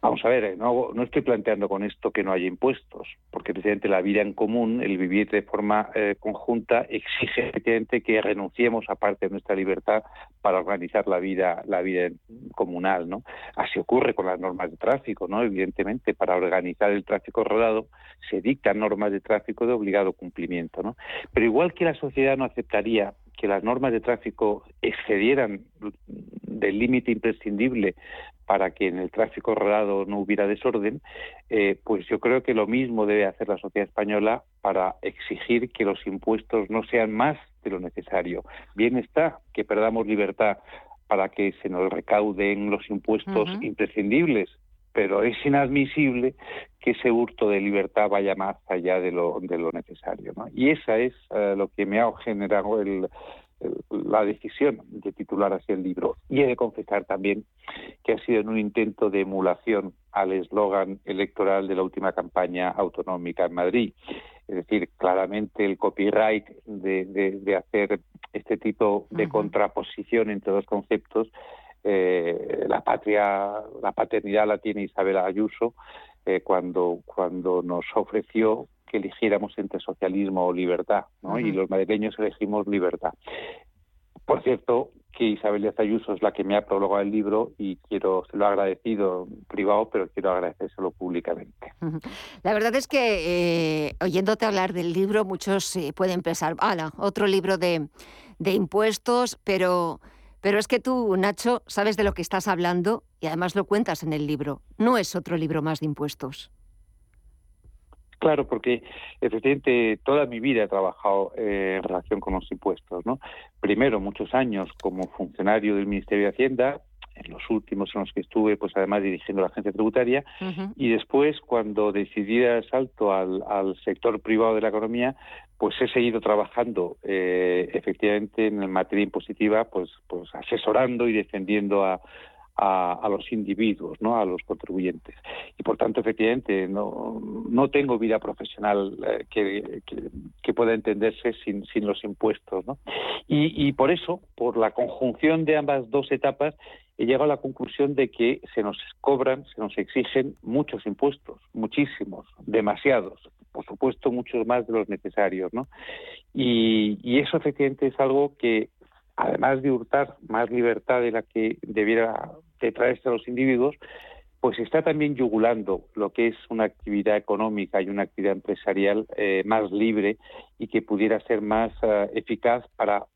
Vamos a ver, eh, no, no estoy planteando con esto que no haya impuestos, porque precisamente la vida en común, el vivir de forma eh, conjunta, exige efectivamente que renunciemos a parte de nuestra libertad para organizar la vida, la vida comunal, ¿no? Así ocurre con las normas de tráfico, ¿no? Evidentemente, para organizar el tráfico rodado se dictan normas de tráfico de obligado cumplimiento, ¿no? Pero igual que la sociedad no aceptaría que las normas de tráfico excedieran del límite imprescindible para que en el tráfico rodado no hubiera desorden, eh, pues yo creo que lo mismo debe hacer la sociedad española para exigir que los impuestos no sean más de lo necesario. Bien está que perdamos libertad para que se nos recauden los impuestos imprescindibles, pero es inadmisible que ese hurto de libertad vaya más allá de lo, de lo necesario. ¿no? Y esa es eh, lo que me ha generado el, la decisión de titular así el libro. Y he de confesar también que ha sido en un intento de emulación al eslogan electoral de la última campaña autonómica en Madrid. Es decir, claramente el copyright de, hacer este tipo de contraposición entre dos conceptos, eh, la patria, la paternidad la tiene Isabel Ayuso eh, cuando, cuando nos ofreció que eligiéramos entre socialismo o libertad, ¿no? Y los madrileños elegimos libertad. Por cierto, que Isabel Díaz Ayuso es la que me ha prologado el libro y quiero, se lo he agradecido en privado, pero quiero agradecérselo públicamente.
La verdad es que eh, oyéndote hablar del libro, muchos eh, pueden pensar, ¡hala! Otro libro de, de impuestos, pero, pero es que tú, Nacho, sabes de lo que estás hablando y además lo cuentas en el libro. No es otro libro más de impuestos.
Claro, porque efectivamente toda mi vida he trabajado eh, en relación con los impuestos, ¿no? Primero muchos años como funcionario del Ministerio de Hacienda, en los últimos en los que estuve, pues además dirigiendo la agencia tributaria, y después cuando decidí dar salto al, sector privado de la economía, pues he seguido trabajando eh, efectivamente en materia impositiva, pues, pues asesorando y defendiendo a, a, los individuos, ¿no? a los contribuyentes. Y por tanto, efectivamente, no, no tengo vida profesional eh, que, que, pueda entenderse sin, sin los impuestos. ¿no? Y, y por eso, por la conjunción de ambas dos etapas, he llegado a la conclusión de que se nos cobran, se nos exigen muchos impuestos, muchísimos, demasiados, por supuesto muchos más de los necesarios, ¿no? Y, y eso efectivamente es algo que además de hurtar más libertad de la que debiera de traerse a los individuos, pues está también yugulando lo que es una actividad económica y una actividad empresarial eh, más libre y que pudiera ser más eh, eficaz para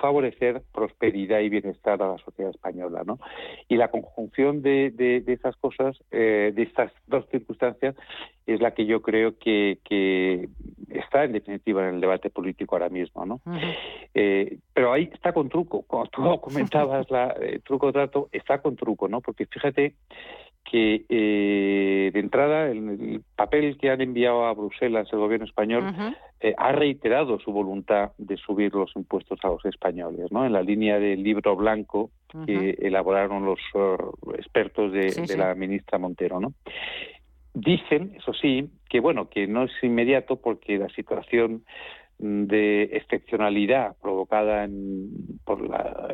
favorecer prosperidad y bienestar a la sociedad española. ¿no? Y la conjunción de, de, esas cosas, eh, de estas dos circunstancias, es la que yo creo que, que, está en definitiva en el debate político ahora mismo. ¿no? Eh, pero ahí está con truco, como tú [LAUGHS] comentabas, la, el eh, truco trato, está con truco, ¿no? porque fíjate que eh, de entrada el, papel que han enviado a Bruselas el gobierno español eh, ha reiterado su voluntad de subir los impuestos a los españoles, ¿no? En la línea del libro blanco que elaboraron los uh, expertos de, la ministra Montero, ¿no? Dicen, eso sí, que bueno, que no es inmediato porque la situación de excepcionalidad provocada por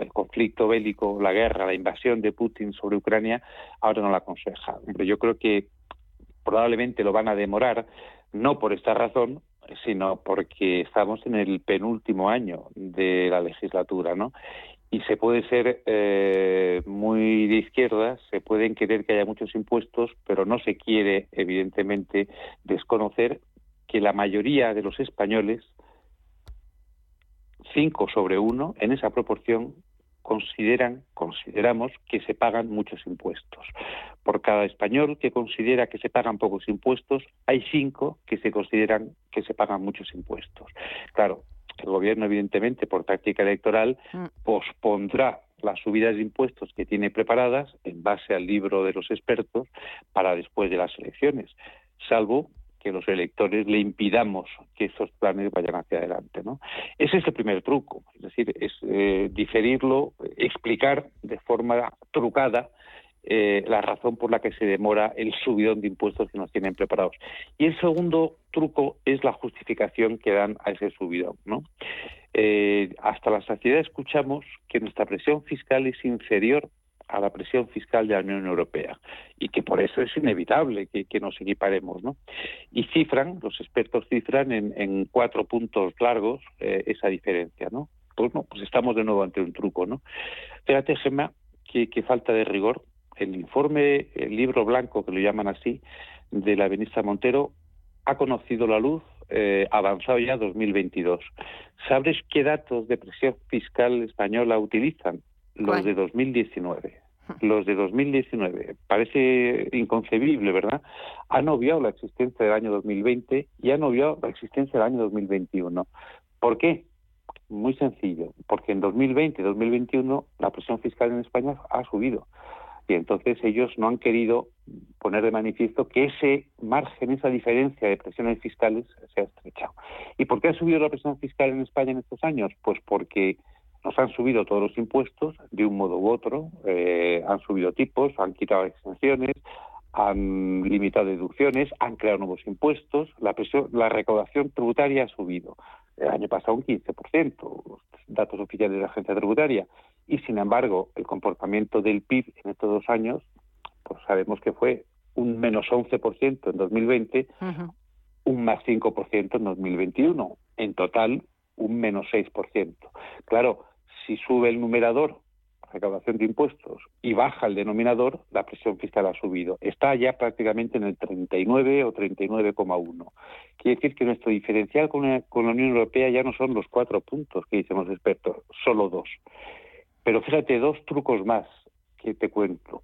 el conflicto bélico, la guerra, la invasión de Putin sobre Ucrania, ahora no la aconseja. Yo creo que probablemente lo van a demorar, no por esta razón, sino porque estamos en el penúltimo año de la legislatura, ¿no? Y se puede ser eh, muy de izquierda, se pueden querer que haya muchos impuestos, pero no se quiere, evidentemente, desconocer que la mayoría de los españoles 5 sobre 1, en esa proporción consideran, consideramos que se pagan muchos impuestos. Por cada español que considera que se pagan pocos impuestos, hay cinco que se consideran que se pagan muchos impuestos. Claro, el gobierno, evidentemente, por táctica electoral, mm. pospondrá las subidas de impuestos que tiene preparadas en base al libro de los expertos para después de las elecciones, salvo que los electores le impidamos que esos planes vayan hacia adelante. ¿no? Ese es el primer truco, es decir, es eh, diferirlo, explicar de forma trucada eh, la razón por la que se demora el subidón de impuestos que nos tienen preparados. Y el segundo truco es la justificación que dan a ese subidón. Eh, hasta la saciedad escuchamos que nuestra presión fiscal es inferior a la presión fiscal de la Unión Europea y que por eso es inevitable que, nos equiparemos. ¿no? Y cifran, los expertos cifran en, cuatro puntos largos eh, esa diferencia. ¿no? Pues no, pues estamos de nuevo ante un truco. ¿no? Fíjate, Gemma, que, falta de rigor. El informe, el libro blanco, que lo llaman así, de la ministra Montero, ha conocido la luz eh, avanzado ya 2022. ¿Sabes qué datos de presión fiscal española utilizan? Los de 2019. Los de 2019. Parece inconcebible, ¿verdad? Han obviado la existencia del año 2020 y han obviado la existencia del año 2021. ¿Por qué? Muy sencillo, porque en 2020 y 2021 la presión fiscal en España ha subido. Y entonces ellos no han querido poner de manifiesto que ese margen, esa diferencia de presiones fiscales se ha estrechado. ¿Y por qué ha subido la presión fiscal en España en estos años? Pues porque pues han subido todos los impuestos de un modo u otro, eh, han subido tipos, han quitado exenciones, han limitado deducciones, han creado nuevos impuestos, la, presión, la recaudación tributaria ha subido. El año pasado un 15%, datos oficiales de la agencia tributaria. Y sin embargo, el comportamiento del PIB en estos dos años, pues sabemos que fue un menos 11% en 2020, un más 5% en 2021. En total, un menos 6%. Claro, si sube el numerador, recaudación de impuestos, y baja el denominador, la presión fiscal ha subido. Está ya prácticamente en el 39 o 39,1. Quiere decir que nuestro diferencial con la, Unión Europea ya no son los cuatro puntos que dicen los expertos, solo dos. Pero fíjate, dos trucos más que te cuento.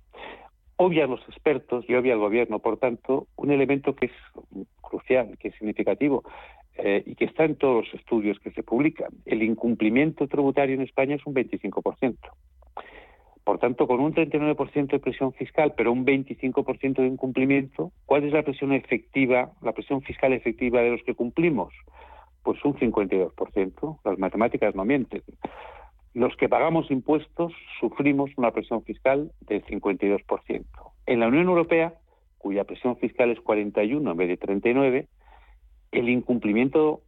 Obvia los expertos y obvia el gobierno, por tanto, un elemento que es crucial, que es significativo eh, y que está en todos los estudios que se publican. El incumplimiento tributario en España es un 25%. Por tanto, con un 39% de presión fiscal, pero un 25% de incumplimiento, ¿cuál es la presión efectiva, la presión fiscal efectiva de los que cumplimos? Pues un 52%. Las matemáticas no mienten. Los que pagamos impuestos sufrimos una presión fiscal del 52%. En la Unión Europea, cuya presión fiscal es 41 en vez de 39, el incumplimiento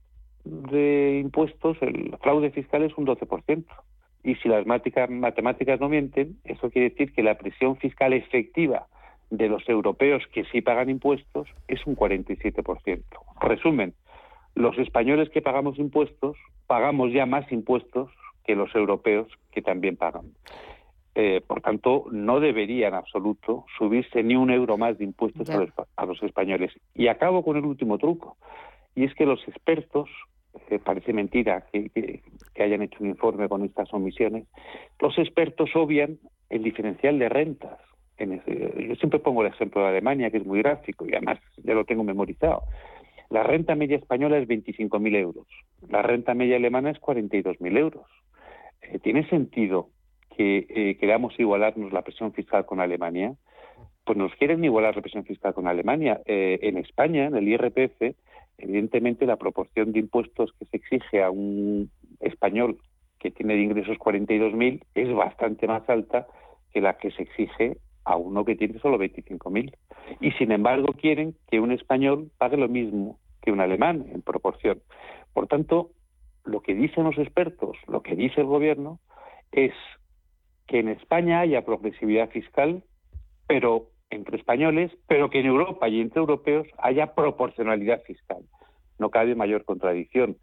de impuestos, el fraude fiscal es un 12%. Y si las matemáticas no mienten, eso quiere decir que la presión fiscal efectiva de los europeos que sí pagan impuestos es un 47%. Resumen, los españoles que pagamos impuestos pagamos ya más impuestos que los europeos que también pagan. Eh, por tanto, no debería en absoluto subirse ni un euro más de impuestos a los, españoles. Y acabo con el último truco, y es que los expertos, eh, parece mentira que, hayan hecho un informe con estas omisiones, los expertos obvian el diferencial de rentas. En yo siempre pongo el ejemplo de Alemania, que es muy gráfico, y además ya lo tengo memorizado. La renta media española es 25.000 euros, la renta media alemana es 42.000 euros. Eh, ¿Tiene sentido que eh, queramos igualarnos la presión fiscal con Alemania? Pues nos quieren igualar la presión fiscal con Alemania. Eh, en España, en el IRPF, evidentemente la proporción de impuestos que se exige a un español que tiene de ingresos 42.000 es bastante más alta que la que se exige a uno que tiene solo 25.000. Y sin embargo quieren que un español pague lo mismo que un alemán en proporción. Por tanto, lo que dicen los expertos, lo que dice el gobierno, es que en España haya progresividad fiscal, pero entre españoles, pero que en Europa y entre europeos haya proporcionalidad fiscal. No cabe mayor contradicción.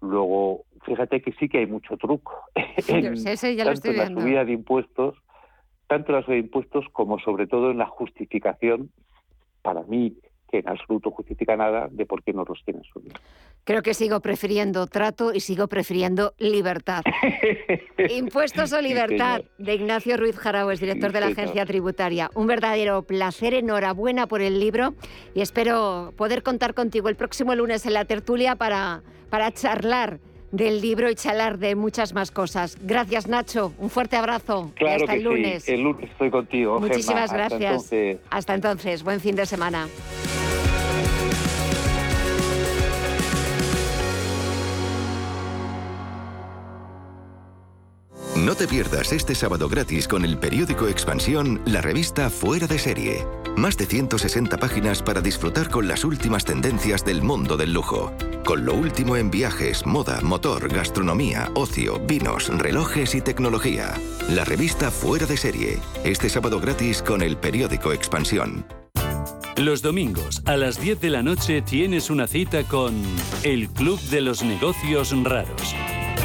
Luego, fíjate que sí que hay mucho truco [LAUGHS] en, tanto en la subida de impuestos, tanto en la subida de impuestos como sobre todo en la justificación, para mí, que en absoluto justifica nada de por qué no los quieren subir.
Creo que sigo prefiriendo trato y sigo prefiriendo libertad. [LAUGHS] Impuestos o libertad, de Ignacio Ruiz Jaraues, director de la Agencia Tributaria. Un verdadero placer, enhorabuena por el libro y espero poder contar contigo el próximo lunes en la tertulia para, para charlar del libro y charlar de muchas más cosas. Gracias, Nacho. Un fuerte abrazo.
Claro
y hasta el lunes.
El lunes estoy contigo.
Muchísimas gracias.
Hasta entonces.
hasta entonces. Buen fin de semana.
No te pierdas este sábado gratis con el periódico Expansión, la revista Fuera de Serie. Más de 160 páginas para disfrutar con las últimas tendencias del mundo del lujo. Con lo último en viajes, moda, motor, gastronomía, ocio, vinos, relojes y tecnología. La revista Fuera de Serie. Este sábado gratis con el periódico Expansión.
Los domingos a las 10 de la noche tienes una cita con El Club de los Negocios Raros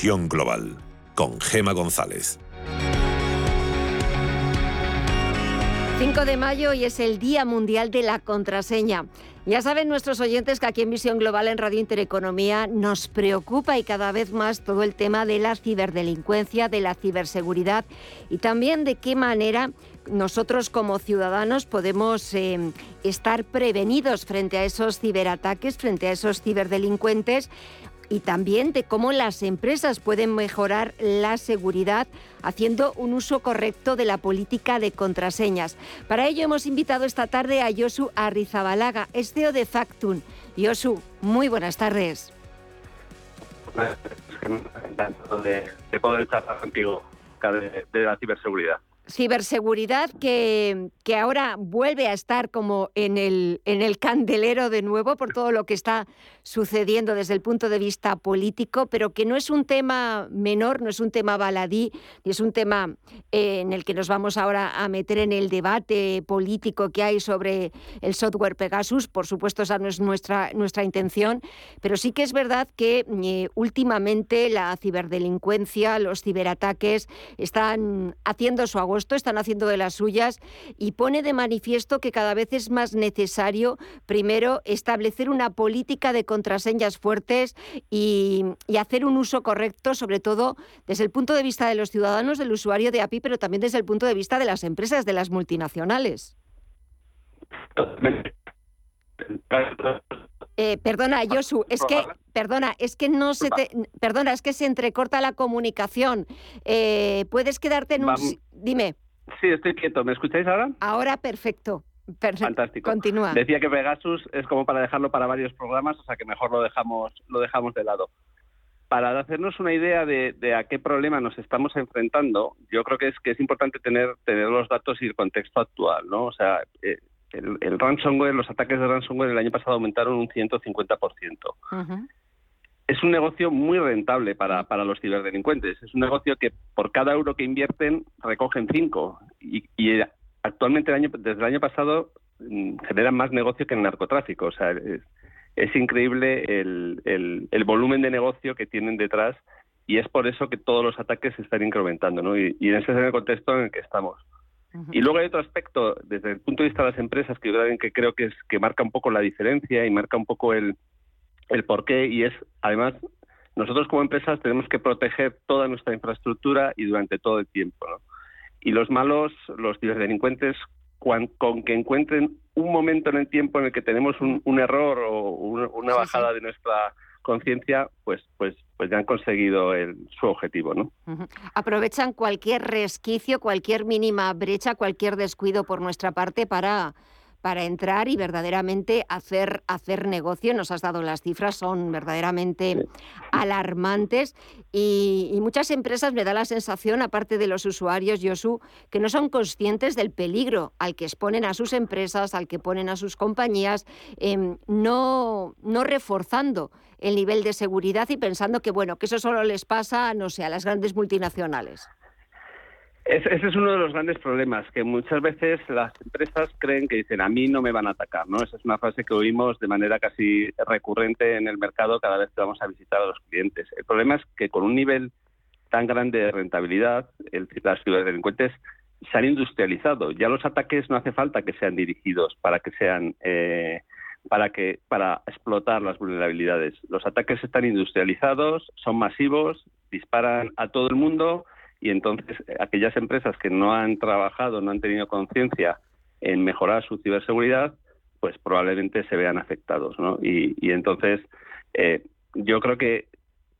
Visión Global con Gema González.
5 de mayo y es el Día Mundial de la Contraseña. Ya saben nuestros oyentes que aquí en Visión Global en Radio Intereconomía nos preocupa y cada vez más todo el tema de la ciberdelincuencia, de la ciberseguridad y también de qué manera nosotros como ciudadanos podemos eh, estar prevenidos frente a esos ciberataques, frente a esos ciberdelincuentes y también de cómo las empresas pueden mejorar la seguridad haciendo un uso correcto de la política de contraseñas. Para ello hemos invitado esta tarde a Josu Arrizabalaga, CEO de Factun. Josu, muy buenas tardes.
de, poder estar contigo de la ciberseguridad
ciberseguridad que, que, ahora vuelve a estar como en el, en el candelero de nuevo por todo lo que está sucediendo desde el punto de vista político, pero que no es un tema menor, no es un tema baladí, ni es un tema eh, en el que nos vamos ahora a meter en el debate político que hay sobre el software Pegasus. Por supuesto, esa no es nuestra, nuestra intención, pero sí que es verdad que eh, últimamente la ciberdelincuencia, los ciberataques están haciendo su agua están haciendo de las suyas y pone de manifiesto que cada vez es más necesario, primero, establecer una política de contraseñas fuertes y, hacer un uso correcto, sobre todo desde el punto de vista de los ciudadanos, del usuario de API, pero también desde el punto de vista de las empresas, de las multinacionales. Eh, perdona, Josu, es que, perdona, es que no se te, perdona, es que se entrecorta la comunicación. Eh, Puedes quedarte en un, dime.
Sí, estoy quieto. ¿Me escucháis ahora?
Ahora perfecto.
Fantástico.
Continúa.
Decía que Pegasus es como para dejarlo para varios programas, o sea que mejor lo dejamos, lo dejamos de lado. Para hacernos una idea de, a qué problema nos estamos enfrentando, yo creo que es que es importante tener, tener los datos y el contexto actual, ¿no? O sea, eh, el, ransomware, los ataques de ransomware el año pasado aumentaron un 150%. Es un negocio muy rentable para, para, los ciberdelincuentes. Es un negocio que por cada euro que invierten recogen cinco. Y, y actualmente el año, desde el año pasado mm, generan más negocio que el narcotráfico. O sea, es, increíble el, el, volumen de negocio que tienen detrás y es por eso que todos los ataques se están incrementando. ¿no? Y, y ese es el contexto en el que estamos. Y luego hay otro aspecto, desde el punto de vista de las empresas, que yo que creo que es que marca un poco la diferencia y marca un poco el, el porqué, y es, además, nosotros como empresas tenemos que proteger toda nuestra infraestructura y durante todo el tiempo. ¿no? Y los malos, los ciberdelincuentes, con que encuentren un momento en el tiempo en el que tenemos un, un error o una, bajada de nuestra conciencia, pues, pues, pues ya han conseguido el, su objetivo, ¿no?
Aprovechan cualquier resquicio, cualquier mínima brecha, cualquier descuido por nuestra parte para para entrar y verdaderamente hacer, hacer negocio. Nos has dado las cifras, son verdaderamente alarmantes y, muchas empresas me da la sensación, aparte de los usuarios, Yosu, que no son conscientes del peligro al que exponen a sus empresas, al que ponen a sus compañías, em, no, no reforzando el nivel de seguridad y pensando que, bueno, que eso solo les pasa, no sé, a las grandes multinacionales
ese es uno de los grandes problemas, que muchas veces las empresas creen que dicen a mí no me van a atacar, ¿no? Esa es una frase que oímos de manera casi recurrente en el mercado cada vez que vamos a visitar a los clientes. El problema es que con un nivel tan grande de rentabilidad, el, las ciberdelincuentes se han industrializado. Ya los ataques no hace falta que sean dirigidos para que sean eh, para que para explotar las vulnerabilidades. Los ataques están industrializados, son masivos, disparan a todo el mundo y entonces aquellas empresas que no han trabajado, no han tenido conciencia en mejorar su ciberseguridad, pues probablemente se vean afectados, ¿no? Y, entonces eh, yo creo que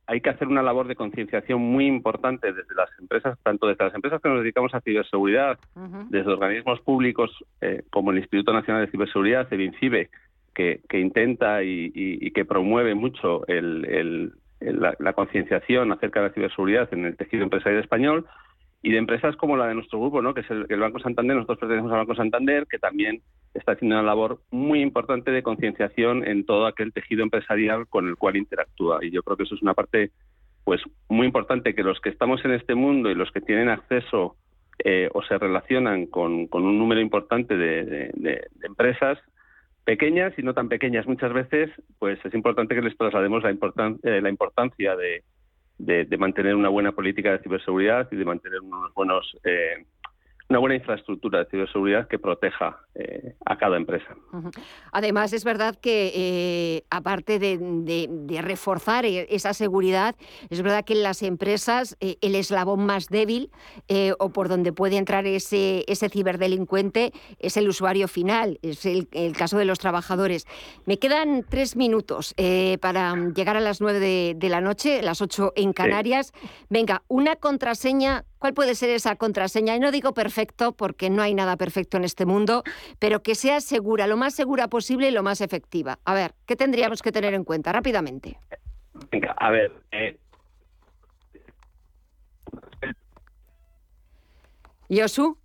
hay que hacer una labor de concienciación muy importante desde las empresas, tanto desde las empresas que nos dedicamos a ciberseguridad, desde organismos públicos eh, como el Instituto Nacional de Ciberseguridad, el INCIBE, que, que intenta y, que promueve mucho el la, concienciación acerca de la ciberseguridad en el tejido empresarial español y de empresas como la de nuestro grupo, ¿no? que es el, Banco Santander. Nosotros pertenecemos al Banco Santander, que también está haciendo una labor muy importante de concienciación en todo aquel tejido empresarial con el cual interactúa. Y yo creo que eso es una parte pues muy importante, que los que estamos en este mundo y los que tienen acceso eh, o se relacionan con, un número importante de empresas, pequeñas y no tan pequeñas. Muchas veces, pues es importante que les traslademos la, eh, la importancia de, mantener una buena política de ciberseguridad y de mantener unos buenos eh, una buena infraestructura de ciberseguridad que proteja eh, a cada empresa.
Además, es verdad que eh, aparte de, reforzar e, esa seguridad, es verdad que en las empresas eh, el eslabón más débil o por donde puede entrar ese, ese ciberdelincuente es el usuario final, es el, caso de los trabajadores. Me quedan tres minutos para llegar a las nueve de, la noche, las ocho en Canarias. Venga, una contraseña ¿Cuál puede ser esa contraseña? Y no digo perfecto porque no hay nada perfecto en este mundo, pero que sea segura, lo más segura posible y lo más efectiva. A ver, ¿qué tendríamos que tener en cuenta rápidamente?
Venga, a ver. Eh...
Yosu.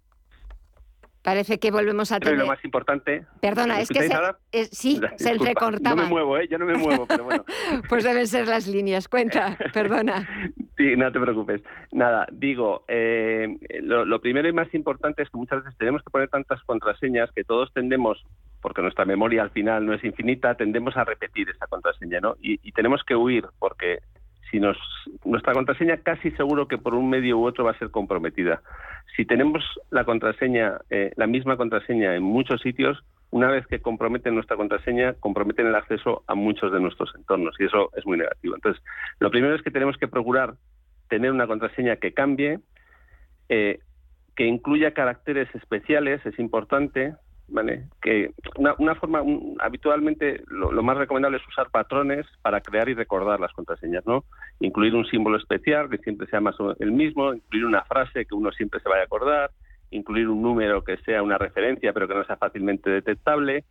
Parece que volvemos a tener.
lo más importante.
Perdona, es que se, sí, se entrecortaba.
No me muevo, ¿eh? Yo no me muevo, pero bueno. [LAUGHS]
pues deben ser las líneas. Cuenta, perdona. [LAUGHS]
sí, no te preocupes. Nada, digo, eh, lo, primero y más importante es que muchas veces tenemos que poner tantas contraseñas que todos tendemos, porque nuestra memoria al final no es infinita, tendemos a repetir esa contraseña, ¿no? y tenemos que huir, porque si nos, nuestra contraseña casi seguro que por un medio u otro va a ser comprometida. Si tenemos la contraseña, eh, la misma contraseña en muchos sitios, una vez que comprometen nuestra contraseña, comprometen el acceso a muchos de nuestros entornos y eso es muy negativo. Entonces, lo primero es que tenemos que procurar tener una contraseña que cambie, eh, que incluya caracteres especiales, es importante, ¿vale? Que una, forma, habitualmente lo, más recomendable es usar patrones para crear y recordar las contraseñas, ¿no? Incluir un símbolo especial que siempre sea más el mismo, incluir una frase que uno siempre se vaya a acordar, incluir un número que sea una referencia pero que no sea fácilmente detectable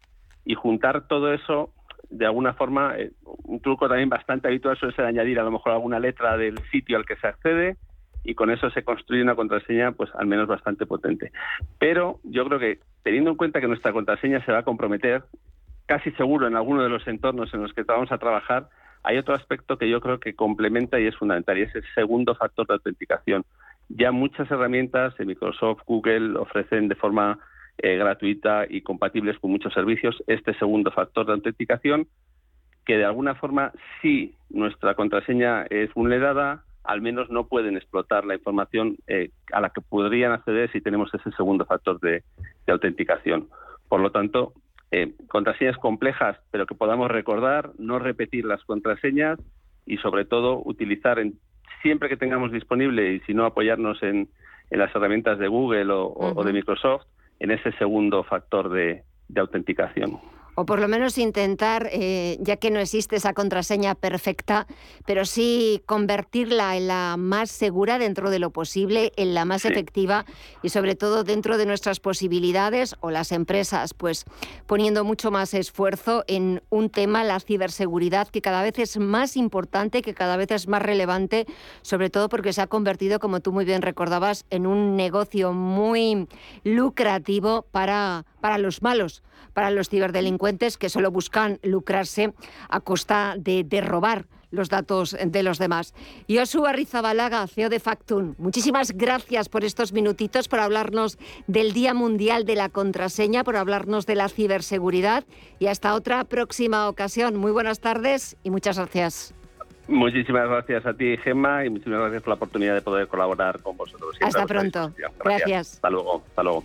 y juntar todo eso de alguna forma, eh, un truco también bastante habitual suele ser añadir a lo mejor alguna letra del sitio al que se accede y con eso se construye una contraseña pues al menos bastante potente. Pero yo creo que teniendo en cuenta que nuestra contraseña se va a comprometer, casi seguro en alguno de los entornos en los que vamos a trabajar, hay otro aspecto que yo creo que complementa y es fundamental, y es el segundo factor de autenticación. Ya muchas herramientas de Microsoft, Google ofrecen de forma eh, gratuita y compatibles con muchos servicios este segundo factor de autenticación que de alguna forma si nuestra contraseña es vulnerada, al menos no pueden explotar la información eh, a la que podrían acceder si tenemos ese segundo factor de, autenticación. Por lo tanto, eh, contraseñas complejas, pero que podamos recordar, no repetir las contraseñas y sobre todo utilizar siempre que tengamos disponible y si no apoyarnos en, las herramientas de Google o, de Microsoft en ese segundo factor de autenticación
o por lo menos intentar, eh, ya que no existe esa contraseña perfecta, pero sí convertirla en la más segura dentro de lo posible, en la más efectiva y sobre todo dentro de nuestras posibilidades o las empresas, pues poniendo mucho más esfuerzo en un tema, la ciberseguridad, que cada vez es más importante, que cada vez es más relevante, sobre todo porque se ha convertido, como tú muy bien recordabas, en un negocio muy lucrativo para, para los malos para los ciberdelincuentes que solo buscan lucrarse a costa de, robar los datos de los demás. Josu Arrizabalaga, CEO de Factun, muchísimas gracias por estos minutitos, por hablarnos del Día Mundial de la Contraseña, por hablarnos de la ciberseguridad y hasta otra próxima ocasión. Muy buenas tardes y muchas gracias.
Muchísimas gracias a ti, Gemma, y muchísimas gracias por la oportunidad de poder colaborar con vosotros.
Hasta pronto. Gracias.
Hasta luego. Hasta luego.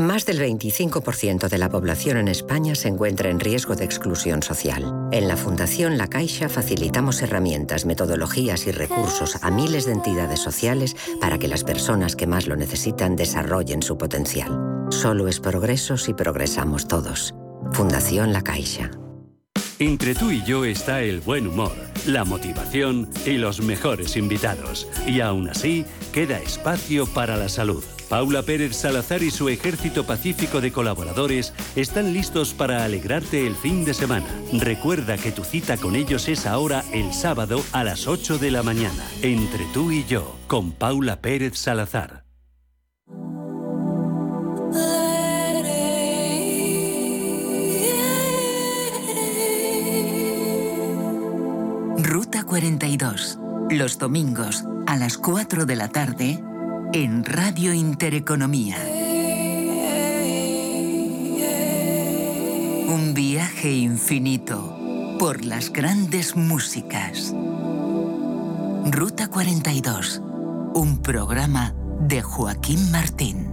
Más del 25% de la población en España se encuentra en riesgo de exclusión social. En la Fundación La Caixa facilitamos herramientas, metodologías y recursos a miles de entidades sociales para que las personas que más lo necesitan desarrollen su potencial. Solo es progreso si progresamos todos. Fundación La Caixa.
Entre tú y yo está el buen humor, la motivación y los mejores invitados. Y aún así, queda espacio para la salud. Paula Pérez Salazar y su ejército pacífico de colaboradores están listos para alegrarte el fin de semana. Recuerda que tu cita con ellos es ahora el sábado a las 8 de la mañana. Entre tú y yo, con Paula Pérez Salazar.
Ruta 42. Los domingos a las 4 de la tarde en Radio Intereconomía. Un viaje infinito por las grandes músicas. Ruta 42. Un programa de Joaquín Martín.